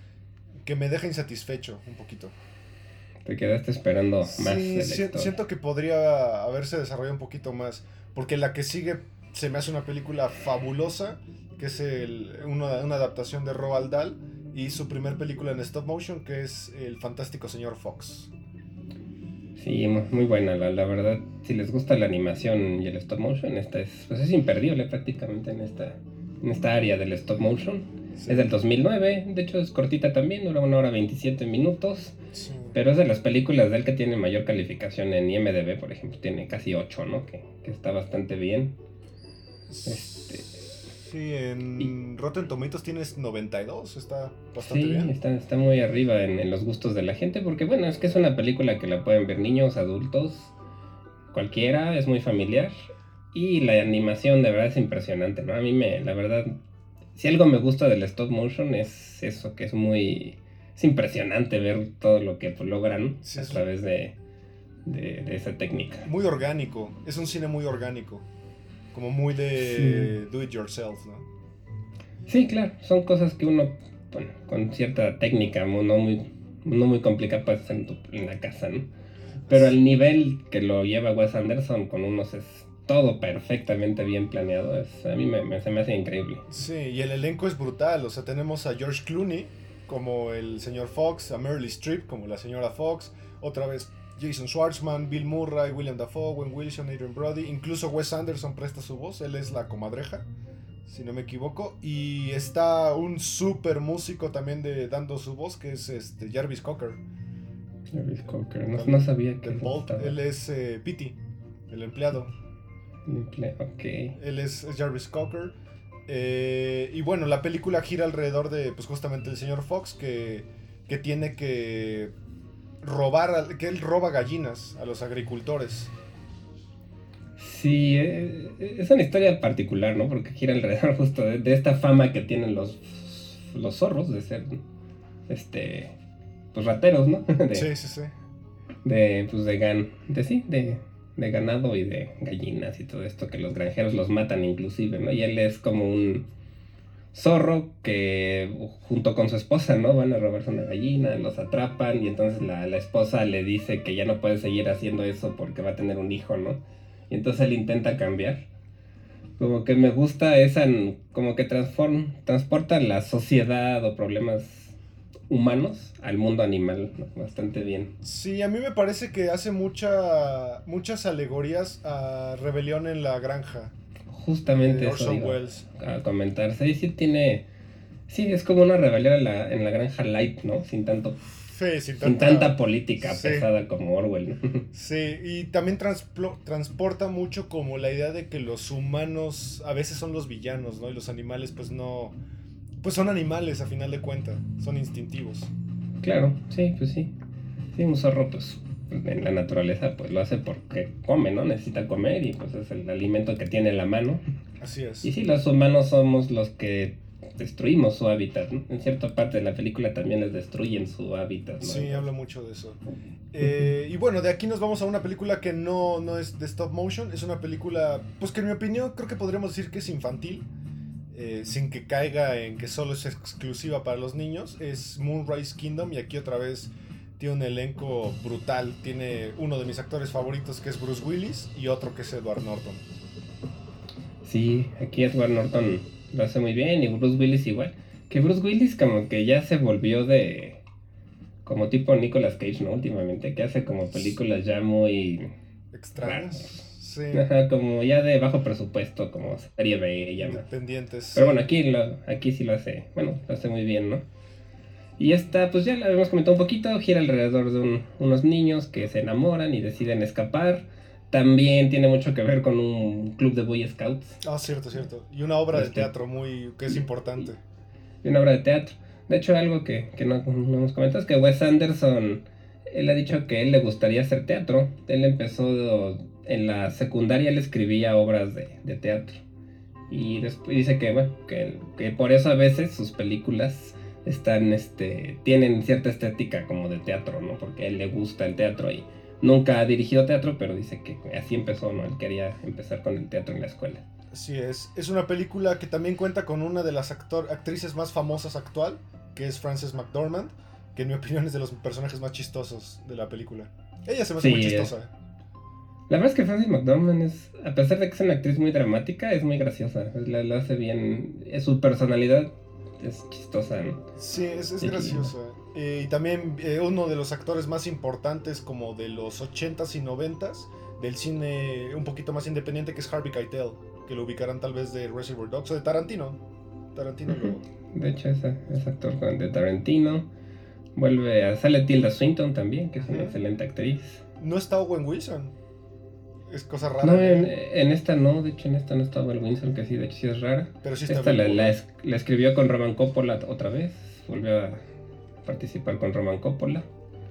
C: que me deja insatisfecho un poquito.
D: Te quedaste esperando más
C: Sí,
D: de
C: si- siento que podría haberse desarrollado un poquito más. Porque la que sigue se me hace una película fabulosa, que es el- una, una adaptación de Roald Dahl y su primer película en stop motion, que es El Fantástico Señor Fox.
D: Sí, mu- muy buena, la, la verdad. Si les gusta la animación y el stop motion, esta es, pues es imperdible prácticamente en esta, en esta área del stop motion.
C: Sí.
D: Es del 2009, de hecho es cortita también, dura una hora 27 minutos,
C: Sí.
D: pero es de las películas de él que tiene mayor calificación en IMDB, por ejemplo, tiene casi 8, ¿no? Que, que está bastante bien. Este-
C: Sí, en Rotten Tomatoes tienes 92, está bastante
D: Sí,
C: bien.
D: está, está muy arriba en, en los gustos de la gente, porque bueno, es que es una película que la pueden ver niños, adultos, cualquiera, es muy familiar. Y la animación de verdad es impresionante, ¿no? A mí me, la verdad, si algo me gusta del stop motion es eso, que es muy... Es impresionante ver todo lo que logran
C: Sí,
D: a través de, de, de esa técnica.
C: Muy orgánico, es un cine muy orgánico. Como muy de do it yourself, ¿no?
D: Sí, claro, son cosas que uno, bueno, con cierta técnica no muy, no muy complicada puedes hacer en, tu- en la casa, ¿no? Pero el nivel que lo lleva Wes Anderson con unos es todo perfectamente bien planeado, es, a mí me, me- se me hace increíble.
C: Sí, y el elenco es brutal. O sea, tenemos a George Clooney como el señor Fox, a Meryl Streep como la señora Fox, otra vez Jason Schwartzman, Bill Murray, William Dafoe, Owen Wilson, Adrian Brody, incluso Wes Anderson presta su voz, él es la comadreja, si no me equivoco, y está un super músico también de dando su voz que es este Jarvis Cocker,
D: Jarvis Cocker, no, no sabía que
C: él es eh, Pity, el empleado.
D: en empleo, Ok.
C: Él es, es Jarvis Cocker. Eh, y bueno, la película gira alrededor de, pues justamente el señor Fox que, que tiene que robar, al- que él roba gallinas a los agricultores.
D: Sí, eh, es una historia particular, ¿no? Porque gira alrededor justo de, de esta fama que tienen los, los zorros de ser, este, pues rateros, ¿no? De,
C: Sí, sí, sí.
D: de, pues de gan, de sí, de, de ganado y de gallinas y todo esto, que los granjeros los matan inclusive, ¿no? Y él es como un zorro que junto con su esposa, ¿no? Van a robarse una gallina, los atrapan y entonces la, la, esposa le dice que ya no puede seguir haciendo eso porque va a tener un hijo, ¿no? Y entonces él intenta cambiar. Como que me gusta esa, como que transform, transporta la sociedad o problemas humanos al mundo animal bastante bien.
C: Sí, a mí me parece que hace mucha, muchas alegorías a Rebelión en la Granja.
D: Justamente eso digo, a comentar. Sí, sí tiene... Sí, es como una rebelión en la, en la granja light, ¿no? Sin tanto...
C: Sí,
D: sin, tanta, sin tanta política pesada como Orwell. ¿no?
C: Sí, y también transporta mucho como la idea de que los humanos a veces son los villanos, ¿no? Y los animales pues no pues son animales a final de cuentas, son instintivos.
D: Claro, sí, pues sí. Sí, un zorro pues en la naturaleza pues lo hace porque come, ¿no? Necesita comer y pues es el alimento que tiene en la mano.
C: Así es.
D: Y sí, los humanos somos los que destruimos su hábitat, ¿no? En cierta parte de la película también les destruyen su hábitat, ¿no?
C: Sí, habla mucho de eso. Eh, y bueno, de aquí nos vamos a una película que no, no es de stop motion, es una película, pues que en mi opinión creo que podríamos decir que es infantil. Eh, sin que caiga en que solo es exclusiva para los niños, es Moonrise Kingdom y aquí otra vez tiene un elenco brutal. Tiene uno de mis actores favoritos que es Bruce Willis y otro que es Edward Norton.
D: Sí, aquí Edward Norton lo hace muy bien y Bruce Willis igual. Que Bruce Willis como que ya se volvió de... como tipo Nicolas Cage, ¿no? Últimamente, que hace como películas ya muy...
C: Extrañas
D: como ya de bajo presupuesto, como serie B,
C: Independientes.
D: Pero bueno, aquí, lo, aquí sí lo hace, bueno, lo hace muy bien, ¿no? Y esta, pues ya la habíamos comentado un poquito, gira alrededor de unos niños que se enamoran y deciden escapar. También tiene mucho que ver con un club de Boy Scouts.
C: Ah, cierto, cierto. Y una obra de este, teatro muy, que es importante.
D: Y una obra de teatro. De hecho, algo que, que no, no hemos comentado es que Wes Anderson, él ha dicho que él le gustaría hacer teatro. Él empezó en la secundaria él escribía obras de, teatro. Y después dice que, bueno, que, por eso a veces sus películas están, este, tienen cierta estética como de teatro, ¿no? Porque a él le gusta el teatro y nunca ha dirigido teatro, pero dice que así empezó, ¿no? Él quería empezar con el teatro en la escuela.
C: Así es. Es una película que también cuenta con una de las actrices más famosas actual, que es Frances McDormand, que en mi opinión es de los personajes más chistosos de la película. Ella se me hace muy chistosa.
D: La verdad es que Frances McDormand es, a pesar de que es una actriz muy dramática, es muy graciosa. La, hace bien. Es su personalidad es chistosa.
C: Sí, es, es graciosa. Eh, y también eh, uno de los actores más importantes como de los 80s y 90s del cine un poquito más independiente que es Harvey Keitel, que lo ubicarán tal vez de Reservoir Dogs o de Tarantino. Tarantino
D: De hecho es, es actor de Tarantino. Vuelve a sale Tilda Swinton también, que es una excelente actriz.
C: No está Owen Wilson es cosa rara.
D: No, en, esta no, de hecho en esta no estaba el Winston, que sí, de hecho sí es rara.
C: Pero sí está
D: esta la, la, escribió con Roman Coppola otra vez, volvió a participar con Roman Coppola.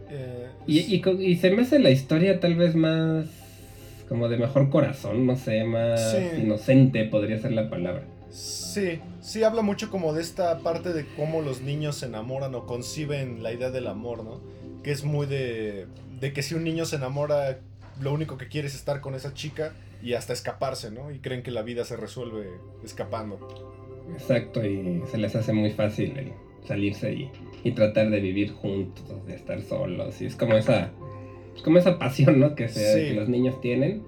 D: Eh, y, y, se me hace la historia tal vez más como de mejor corazón, no sé, más inocente podría ser la palabra.
C: Sí, sí habla mucho como de esta parte de cómo los niños se enamoran o conciben la idea del amor, ¿no? Que es muy de, de que si un niño se enamora lo único que quiere es estar con esa chica y hasta escaparse, ¿no? Y creen que la vida se resuelve escapando.
D: Exacto, y se les hace muy fácil salirse y, y tratar de vivir juntos, de estar solos. Y es como esa, como esa pasión, ¿no? Que, que los niños tienen.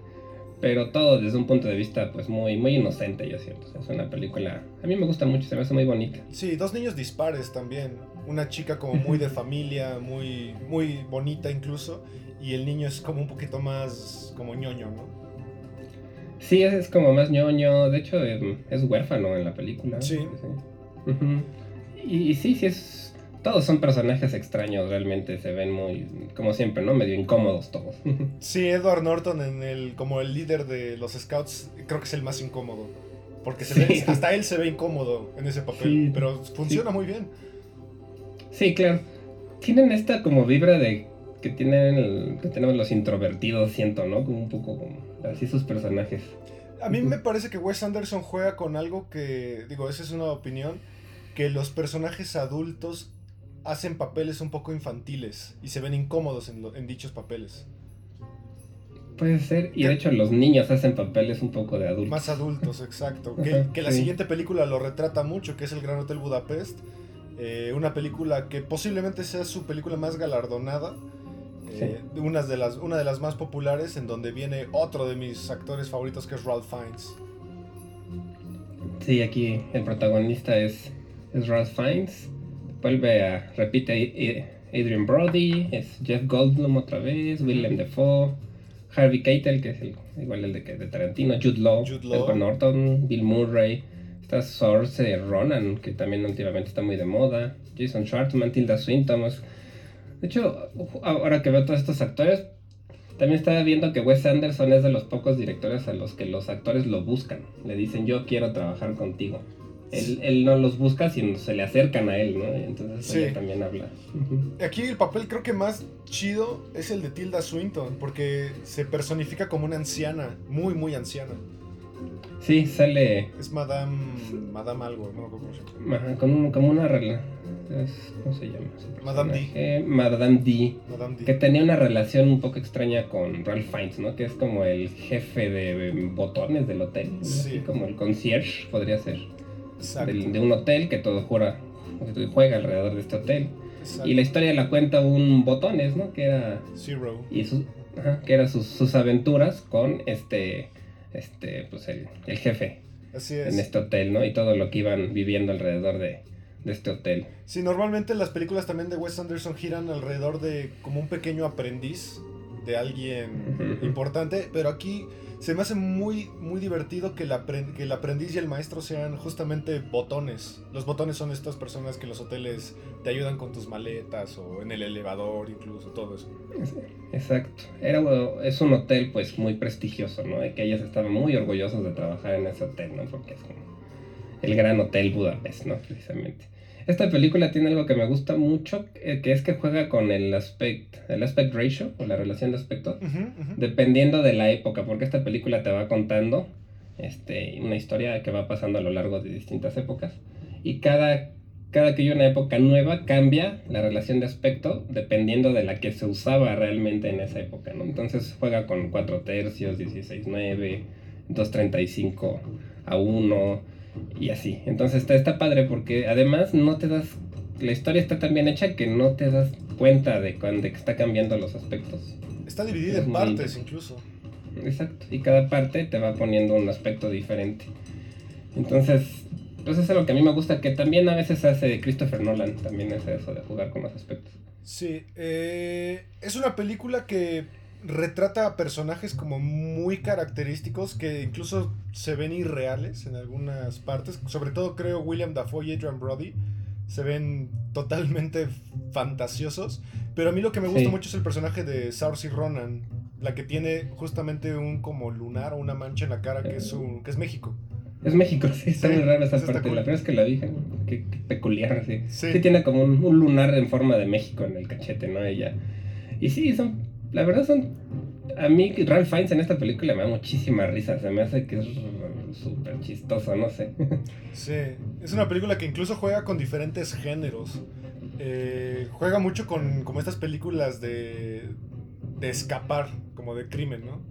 D: Pero todo desde un punto de vista, pues, muy, muy inocente, yo siento. es una película... A mí me gusta mucho, se me hace muy bonita.
C: Sí, dos niños dispares también. Una chica como muy de familia, muy, muy bonita incluso y el niño es como un poquito más como ñoño, ¿no?
D: Sí, es, como más ñoño, de hecho em, es, huérfano en la película.
C: Sí.
D: y, sí, sí es... Todos son personajes extraños, realmente se ven muy, como siempre, ¿no? Medio incómodos todos.
C: sí, Edward Norton en el, como el líder de los Scouts, creo que es el más incómodo. Porque hasta él se ve incómodo en ese papel, pero funciona muy bien.
D: Sí, claro. Tienen esta como vibra de que tienen que tenemos los introvertidos, siento, ¿no? Como un poco como así sus personajes.
C: A mí me parece que Wes Anderson juega con algo que, digo, esa es una opinión, que los personajes adultos hacen papeles un poco infantiles y se ven incómodos en, dichos papeles.
D: Puede ser, y de hecho los niños hacen papeles un poco de adultos.
C: Más adultos, exacto. Que, que la
D: Sí.
C: siguiente película lo retrata mucho, que es El Gran Hotel Budapest. Eh, una película que posiblemente sea su película más galardonada. Eh, una, de las, una de las más populares, en donde viene otro de mis actores favoritos, que es Ralph Fiennes.
D: Sí, aquí el protagonista es, es Ralph Fiennes. Vuelve a, repite a- a- Adrian Brody, es Jeff Goldblum otra vez, Willem Dafoe, Harvey Keitel, que es el, igual el de, de Tarantino, Jude Law,
C: Jude Law.
D: Edward Norton, Bill Murray, está Saoirse Ronan, que también últimamente está muy de moda, Jason Schwartzman, Tilda Swinton. De hecho, ahora que veo todos estos actores, también estaba viendo que Wes Anderson es de los pocos directores a los que los actores lo buscan. Le dicen, yo quiero trabajar contigo. Él, él no los busca, sino se le acercan a él, ¿no? Entonces eso
C: Sí.
D: ya también habla.
C: Aquí el papel creo que más chido es el de Tilda Swinton, porque se personifica como una anciana, muy, muy anciana.
D: Sí, sale
C: Es Madame. Madame algo, no llama.
D: ajá, como una rela- es- ¿Cómo se llama?
C: Madame D.
D: Madame D.
C: Madame D.
D: Que tenía una relación un poco extraña con Ralph Fiennes, ¿no? Que es como el jefe de botones del hotel. ¿no?
C: Sí.
D: Así como el concierge, podría ser.
C: Exacto.
D: de un hotel que todo jura, que juega alrededor de este hotel.
C: exacto.
D: Y la historia la cuenta un botones, ¿no? Que era
C: Zero.
D: y sus, ajá, que era sus, sus aventuras con este este pues el, el jefe
C: Así es.
D: en este hotel, ¿no? Y todo lo que iban viviendo alrededor de, de este hotel.
C: Sí, normalmente las películas también de Wes Anderson giran alrededor de como un pequeño aprendiz de alguien importante, pero aquí se me hace muy, muy divertido que apren- que el aprendiz y el maestro sean justamente botones. Los botones son estas personas que en los hoteles te ayudan con tus maletas o en el elevador incluso, todo eso.
D: Exacto. Era, es un hotel pues muy prestigioso, ¿no? De que ellos estaban muy orgullosos de trabajar en ese hotel, ¿no? Porque es como el gran hotel Budapest, ¿no? Precisamente. Esta película tiene algo que me gusta mucho, eh, que es que juega con el aspect, el aspect ratio, o la relación de aspecto,
C: Ujú, ujú.
D: dependiendo de la época, porque esta película te va contando este, una historia que va pasando a lo largo de distintas épocas. Y cada, cada que hay una época nueva cambia la relación de aspecto dependiendo de la que se usaba realmente en esa época. ¿no? Entonces juega con 4 tercios, 16-9, 2.35 a 1 y así. Entonces está, está padre porque además no te das... La historia está tan bien hecha que no te das cuenta de cuando de que está cambiando los aspectos.
C: Está dividida
D: Es
C: en partes incluso.
D: Exacto. Y cada parte te va poniendo un aspecto diferente. Entonces, pues eso es lo que a mí me gusta, que también a veces hace Christopher Nolan, también hace eso de jugar con los aspectos.
C: Sí, eh, es una película que retrata a personajes como muy característicos que incluso se ven irreales en algunas partes. Sobre todo creo William Dafoe y Adrian Brody se ven totalmente fantasiosos. Pero a mí lo que me gusta
D: Sí.
C: mucho es el personaje de Saoirse Ronan, la que tiene justamente un como lunar o una mancha en la cara que es, un, que es México.
D: Es México, sí, está
C: Sí,
D: muy rara esa parte.
C: cool.
D: La primera vez que la vi, qué, qué peculiar, sí.
C: Sí.
D: Sí, tiene como un, un lunar en forma de México en el cachete, ¿no? Ella. Y sí, son, la verdad son, a mí Ralph Fiennes en esta película me da muchísima risa, se me hace que es súper chistoso, no sé.
C: Sí, es una película que incluso juega con diferentes géneros. Eh, juega mucho con como estas películas de, de escapar, como de crimen, ¿no?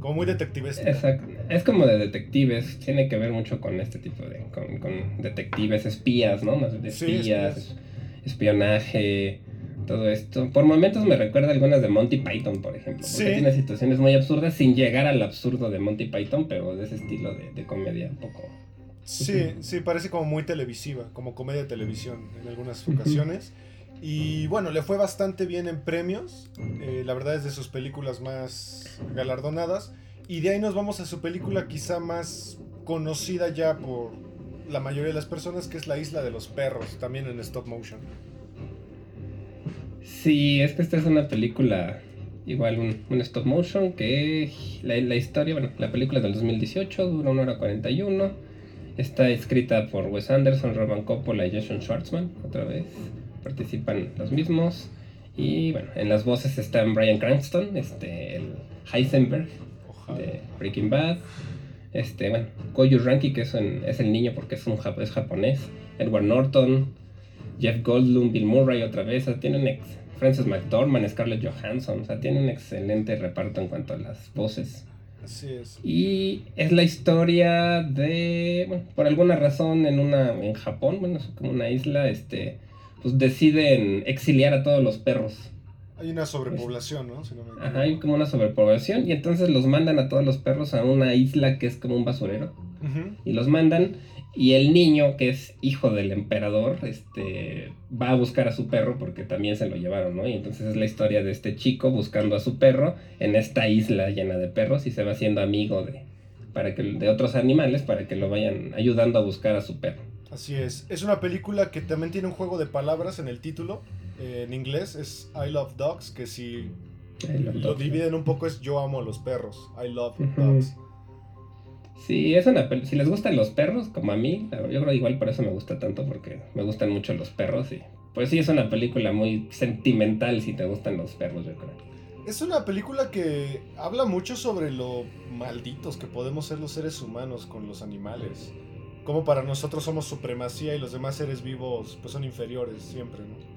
C: Como muy detectivesca.
D: Exacto. Es como de detectives, tiene que ver mucho con este tipo de, con, con detectives, espías, ¿no? Más de
C: Sí,
D: espías,
C: espías.
D: espionaje, todo esto. Por momentos me recuerda algunas de Monty Python, por ejemplo. Porque
C: Sí.
D: tiene situaciones muy absurdas sin llegar al absurdo de Monty Python, pero de ese estilo de, de comedia un poco.
C: Sí, sí, parece como muy televisiva, como comedia de televisión en algunas ocasiones. Y bueno, le fue bastante bien en premios. eh, la verdad es de sus películas más galardonadas. Y de ahí nos vamos a su película quizá más conocida ya por la mayoría de las personas, que es La Isla de los Perros, también en stop motion.
D: Sí, es que esta es una película, igual un, un stop motion, que la, la historia, bueno, la película es del 2018, dura 1 hora 41, está escrita por Wes Anderson, Roman Coppola y Jason Schwartzman, otra vez, participan los mismos, y bueno, en las voces están Brian Cranston, este, el Heisenberg
C: Ojalá.
D: de Breaking Bad, este, bueno, Koyu Ranki, que es, es el niño porque es, un, es japonés, Edward Norton, Jeff Goldblum, Bill Murray otra vez, o sea, tiene un ex, Frances McDormand, Scarlett Johansson, o sea, tiene un excelente reparto en cuanto a las voces.
C: Así es.
D: Y es la historia de, bueno, por alguna razón en una en Japón, bueno, es como una isla, este, pues deciden exiliar a todos los perros.
C: Hay una sobrepoblación, ¿no? Si no me
D: Ajá, hay como una sobrepoblación y entonces los mandan a todos los perros a una isla que es como un basurero y los mandan y el niño que es hijo del emperador este va a buscar a su perro porque también se lo llevaron no y entonces es la historia de este chico buscando a su perro en esta isla llena de perros y se va haciendo amigo de para que de otros animales para que lo vayan ayudando a buscar a su perro
C: Así es. Es una película que también tiene un juego de palabras en el título. Eh, en inglés es I Love Dogs, que si
D: lo-
C: dividen un poco es Yo amo a los perros. I love dogs.
D: Sí, es una si les gustan los perros, como a mí, yo creo igual por eso me gusta tanto, porque me gustan mucho los perros y pues sí es una película muy sentimental si te gustan los perros, yo creo.
C: Es una película que habla mucho sobre lo malditos que podemos ser los seres humanos con los animales. Como para nosotros somos supremacía y los demás seres vivos pues son inferiores siempre, ¿no?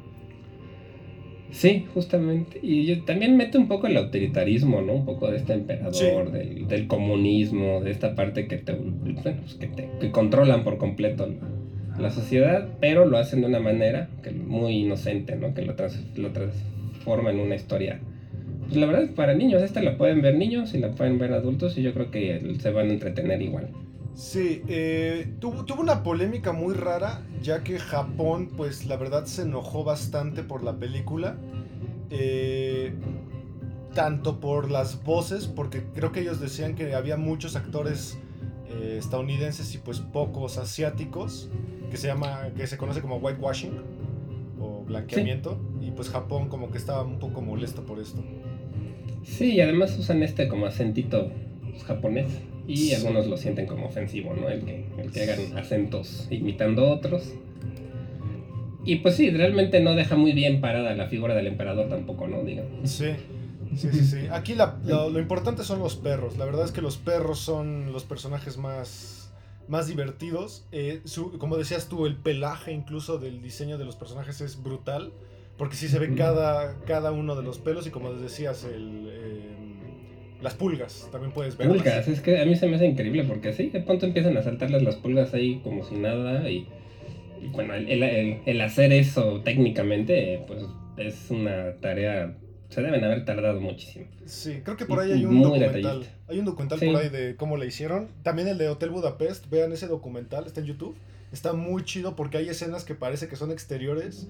D: Sí, justamente. Y yo- también mete un poco el autoritarismo, ¿no? Un poco de este emperador,
C: Sí.
D: del, del comunismo, de esta parte que te, bueno, pues que te que controlan por completo la, la sociedad, pero lo hacen de una manera que muy inocente, ¿no? Que lo, trans- lo transforma en una historia. Pues la verdad, para niños, esta la pueden ver niños y la pueden ver adultos y yo creo que se van a entretener igual.
C: Sí, eh, tuvo, tuvo una polémica muy rara, ya que Japón, pues la verdad se enojó bastante por la película. Eh, tanto por las voces, porque creo que ellos decían que había muchos actores eh, estadounidenses y pues pocos asiáticos, que se llama, que se conoce como whitewashing o blanqueamiento, y pues Japón como que estaba un poco molesto por esto.
D: Sí, y además usan este como acentito japonés. Y algunos lo sienten como ofensivo, ¿no? El que, el que hagan acentos imitando a otros. Y pues sí, realmente no deja muy bien parada la figura del emperador tampoco, ¿no? Digamos.
C: Sí, sí, sí, sí. Aquí la- lo, lo importante son los perros. La verdad es que los perros son los personajes más, más divertidos. Eh, su- como decías tú, el pelaje incluso del diseño de los personajes es brutal. Porque sí se ve cada, cada uno de los pelos y como decías, el, eh, las pulgas. También puedes verlas.
D: Pulgas, es que a mí se me hace increíble porque sí, de pronto empiezan a saltarles las pulgas ahí como si nada y, y bueno, el, el- el- el hacer eso técnicamente pues es una tarea, se deben haber tardado muchísimo.
C: Sí, creo que por ahí hay un
D: muy
C: documental.
D: detallista.
C: Hay un documental
D: Sí.
C: por ahí de cómo le hicieron. También el de Hotel Budapest. Vean ese documental, está en YouTube. Está muy chido porque hay escenas que parece que son exteriores.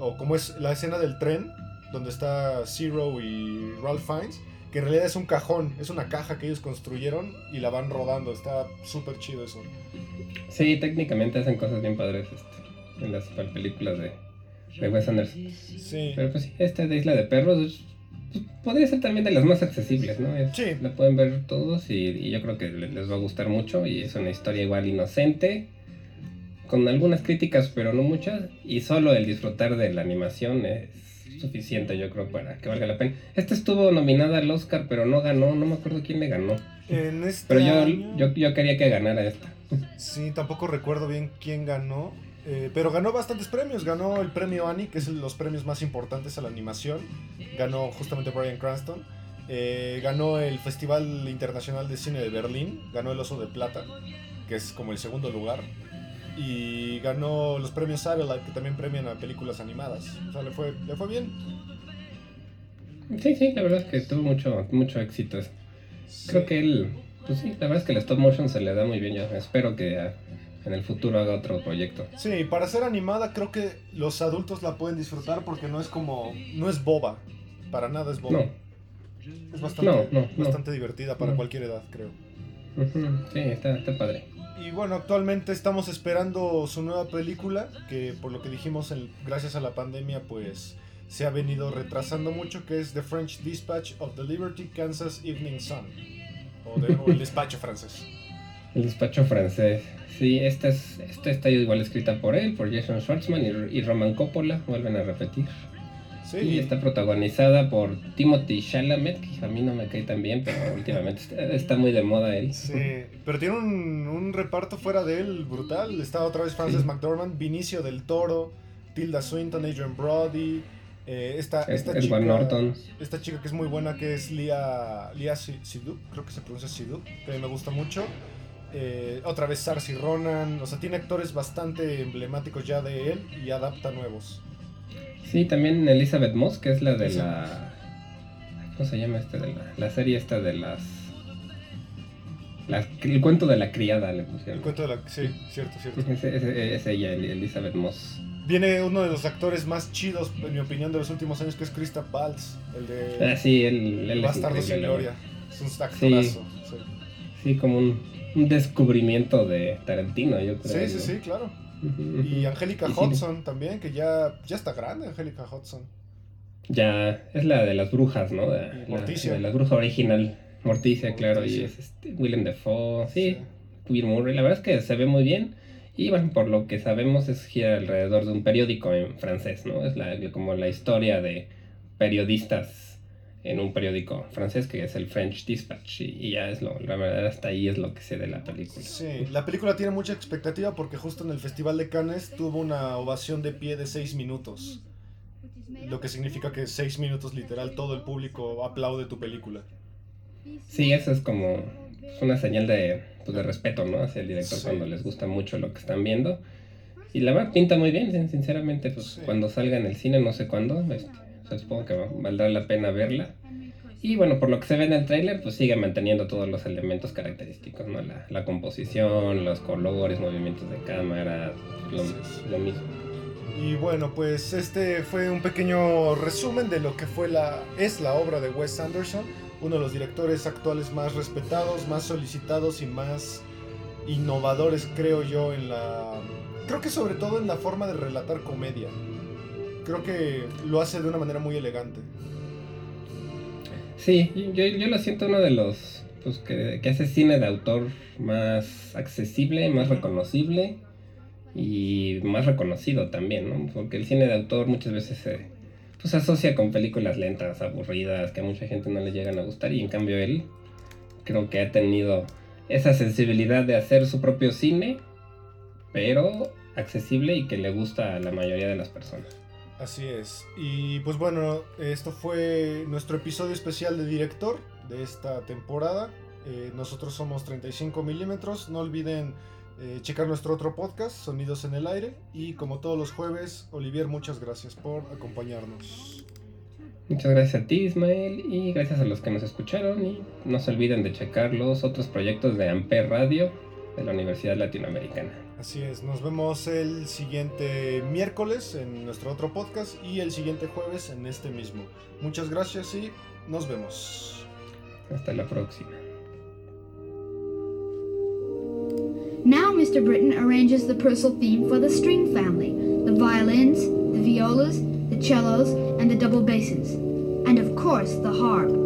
C: O como es la escena del tren, donde está Zero y Ralph Fiennes. Que en realidad es un cajón, es una caja que ellos construyeron y la van rodando. Está súper chido eso.
D: Sí, técnicamente hacen cosas bien padres este, en las películas de, de Wes Anderson.
C: Sí.
D: Pero pues sí, esta de Isla de Perros es- pues, podría ser también de las más accesibles, ¿no? Es-
C: Sí.
D: La pueden ver todos y, y yo creo que le- les va a gustar mucho y es una historia igual inocente, con algunas críticas pero no muchas y solo el disfrutar de la animación es suficiente yo creo para que valga la pena. Esta estuvo nominada al Oscar pero no ganó, no me acuerdo quién le ganó.
C: En este
D: Pero yo,
C: año-
D: yo, yo quería que ganara esta.
C: Sí, tampoco recuerdo bien quién ganó. eh, pero ganó bastantes premios. Ganó el premio Annie, que es los premios más importantes a la animación. Ganó justamente Brian Cranston. eh, ganó el Festival Internacional de Cine de Berlín. Ganó el Oso de Plata, que es como el segundo lugar. Y ganó los premios Satellite, que también premian a películas animadas. O sea, le fue, le fue bien.
D: Sí, sí, la verdad es que tuvo mucho, mucho éxito. Creo
C: Sí.
D: que él, pues sí, la verdad es que el stop motion se le da muy bien. Yo espero que en el futuro haga otro proyecto.
C: Sí, para ser animada creo que los adultos la pueden disfrutar porque no es como... No es boba. Para nada es boba.
D: No,
C: Es bastante,
D: No, no, no.
C: bastante divertida para cualquier edad, creo.
D: sí, está, está padre.
C: Y bueno, actualmente estamos esperando su nueva película, que por lo que dijimos, gracias a la pandemia, pues se ha venido retrasando mucho, que es The French Dispatch of the Liberty Kansas Evening Sun. O, de- o el despacho francés.
D: El despacho francés. Sí, esta, es, esta está igual escrita por él, por Jason Schwartzman y Roman Coppola, vuelven a repetir.
C: Sí,
D: Y está protagonizada por Timothy Chalamet, que a mí no me cae tan bien, pero últimamente está, está muy de moda él.
C: Sí, pero tiene un, un reparto fuera de él brutal. Está otra vez Frances
D: Sí.
C: McDormand, Vinicio del Toro, Tilda Swinton, Adrian Brody, Eh, esta,
D: Es-
C: esta, chica,
D: Norton.
C: esta chica que es muy buena, que es Lia, Lia Si- Sidhu, creo que se pronuncia Sidhu, que me gusta mucho. Eh, otra vez Saoirse Ronan, o sea, tiene actores bastante emblemáticos ya de él y adapta nuevos.
D: Sí, también Elizabeth Moss, que es la de la. ¿Cómo se llama este? De la, la serie esta de las. las- el cuento de la criada le pusieron.
C: El cuento de la... Sí, cierto, cierto.
D: Es, es- es ella, El- Elizabeth Moss.
C: Viene uno de los actores más chidos, en mi opinión, de los últimos años, que es Christoph Waltz, el de
D: Ah, sí, él es
C: Bastardo sin
D: la
C: Gloria. Es un actorazo. Sí,
D: Sí, como un, un descubrimiento de Tarantino, yo creo.
C: sí, sí, sí, claro. Y Angélica
D: sí,
C: Hudson también, que ya, ya está grande, Angélica Hudson.
D: Ya, es la de las brujas, ¿no? De,
C: Y
D: la,
C: Morticia.
D: de la bruja original. Morticia, claro, y es este, Willem Dafoe, sí, Bill Murray. La verdad es que se ve muy bien. Y bueno, por lo que sabemos es gira alrededor de un periódico en francés, ¿no? Es la, como la historia de periodistas en un periódico francés que es el French Dispatch. Y, y ya es lo, la verdad hasta ahí es lo que sé de la película.
C: Sí, la película tiene mucha expectativa porque justo en el Festival de Cannes tuvo una ovación de pie de 6 minutos. Lo que significa que 6 minutos literal todo el público aplaude tu película.
D: Sí, eso es como es una señal de, pues, de respeto, ¿no? Hacia el director
C: Sí.
D: cuando les gusta mucho lo que están viendo. Y la verdad pinta muy bien, sin- sinceramente, pues
C: Sí.
D: cuando salga en el cine, no sé cuándo, este, o sea, supongo que va- valdrá la pena verla. Y bueno, por lo que se ve en el tráiler, pues sigue manteniendo todos los elementos característicos, ¿no? La, la composición, los colores, movimientos de cámara, lo, lo mismo.
C: Y bueno, pues este fue un pequeño resumen de lo que fue la es la obra de Wes Anderson, uno de los directores actuales más respetados, más solicitados y más innovadores, creo yo, en la creo que sobre todo en la forma de relatar comedia. Creo que lo hace de una manera muy elegante.
D: Sí, yo, yo lo siento uno de los pues, que, que hace cine de autor más accesible, más reconocible y más reconocido también, ¿no? Porque el cine de autor muchas veces se pues, asocia con películas lentas, aburridas, que a mucha gente no le llegan a gustar y en cambio él creo que ha tenido esa sensibilidad de hacer su propio cine, pero accesible y que le gusta a la mayoría de las personas.
C: Así es. Y pues bueno, esto fue nuestro episodio especial de director de esta temporada. Eh, nosotros somos 35 milímetros. No olviden eh, checar nuestro otro podcast, Sonidos en el Aire. Y como todos los jueves, Olivier, muchas gracias por acompañarnos.
D: Muchas gracias a ti, Ismael, y gracias a los que nos escucharon. Y no se olviden de checar los otros proyectos de Amper Radio de la Universidad Latinoamericana.
C: Así es, nos vemos el siguiente miércoles en nuestro otro podcast y el siguiente jueves en este mismo. Muchas gracias y nos vemos.
D: Hasta la próxima.
B: Now Mr. Britton arranges the Purcell theme for the string family, the violins, the violas, the cellos, and the double basses. And of course, the harp.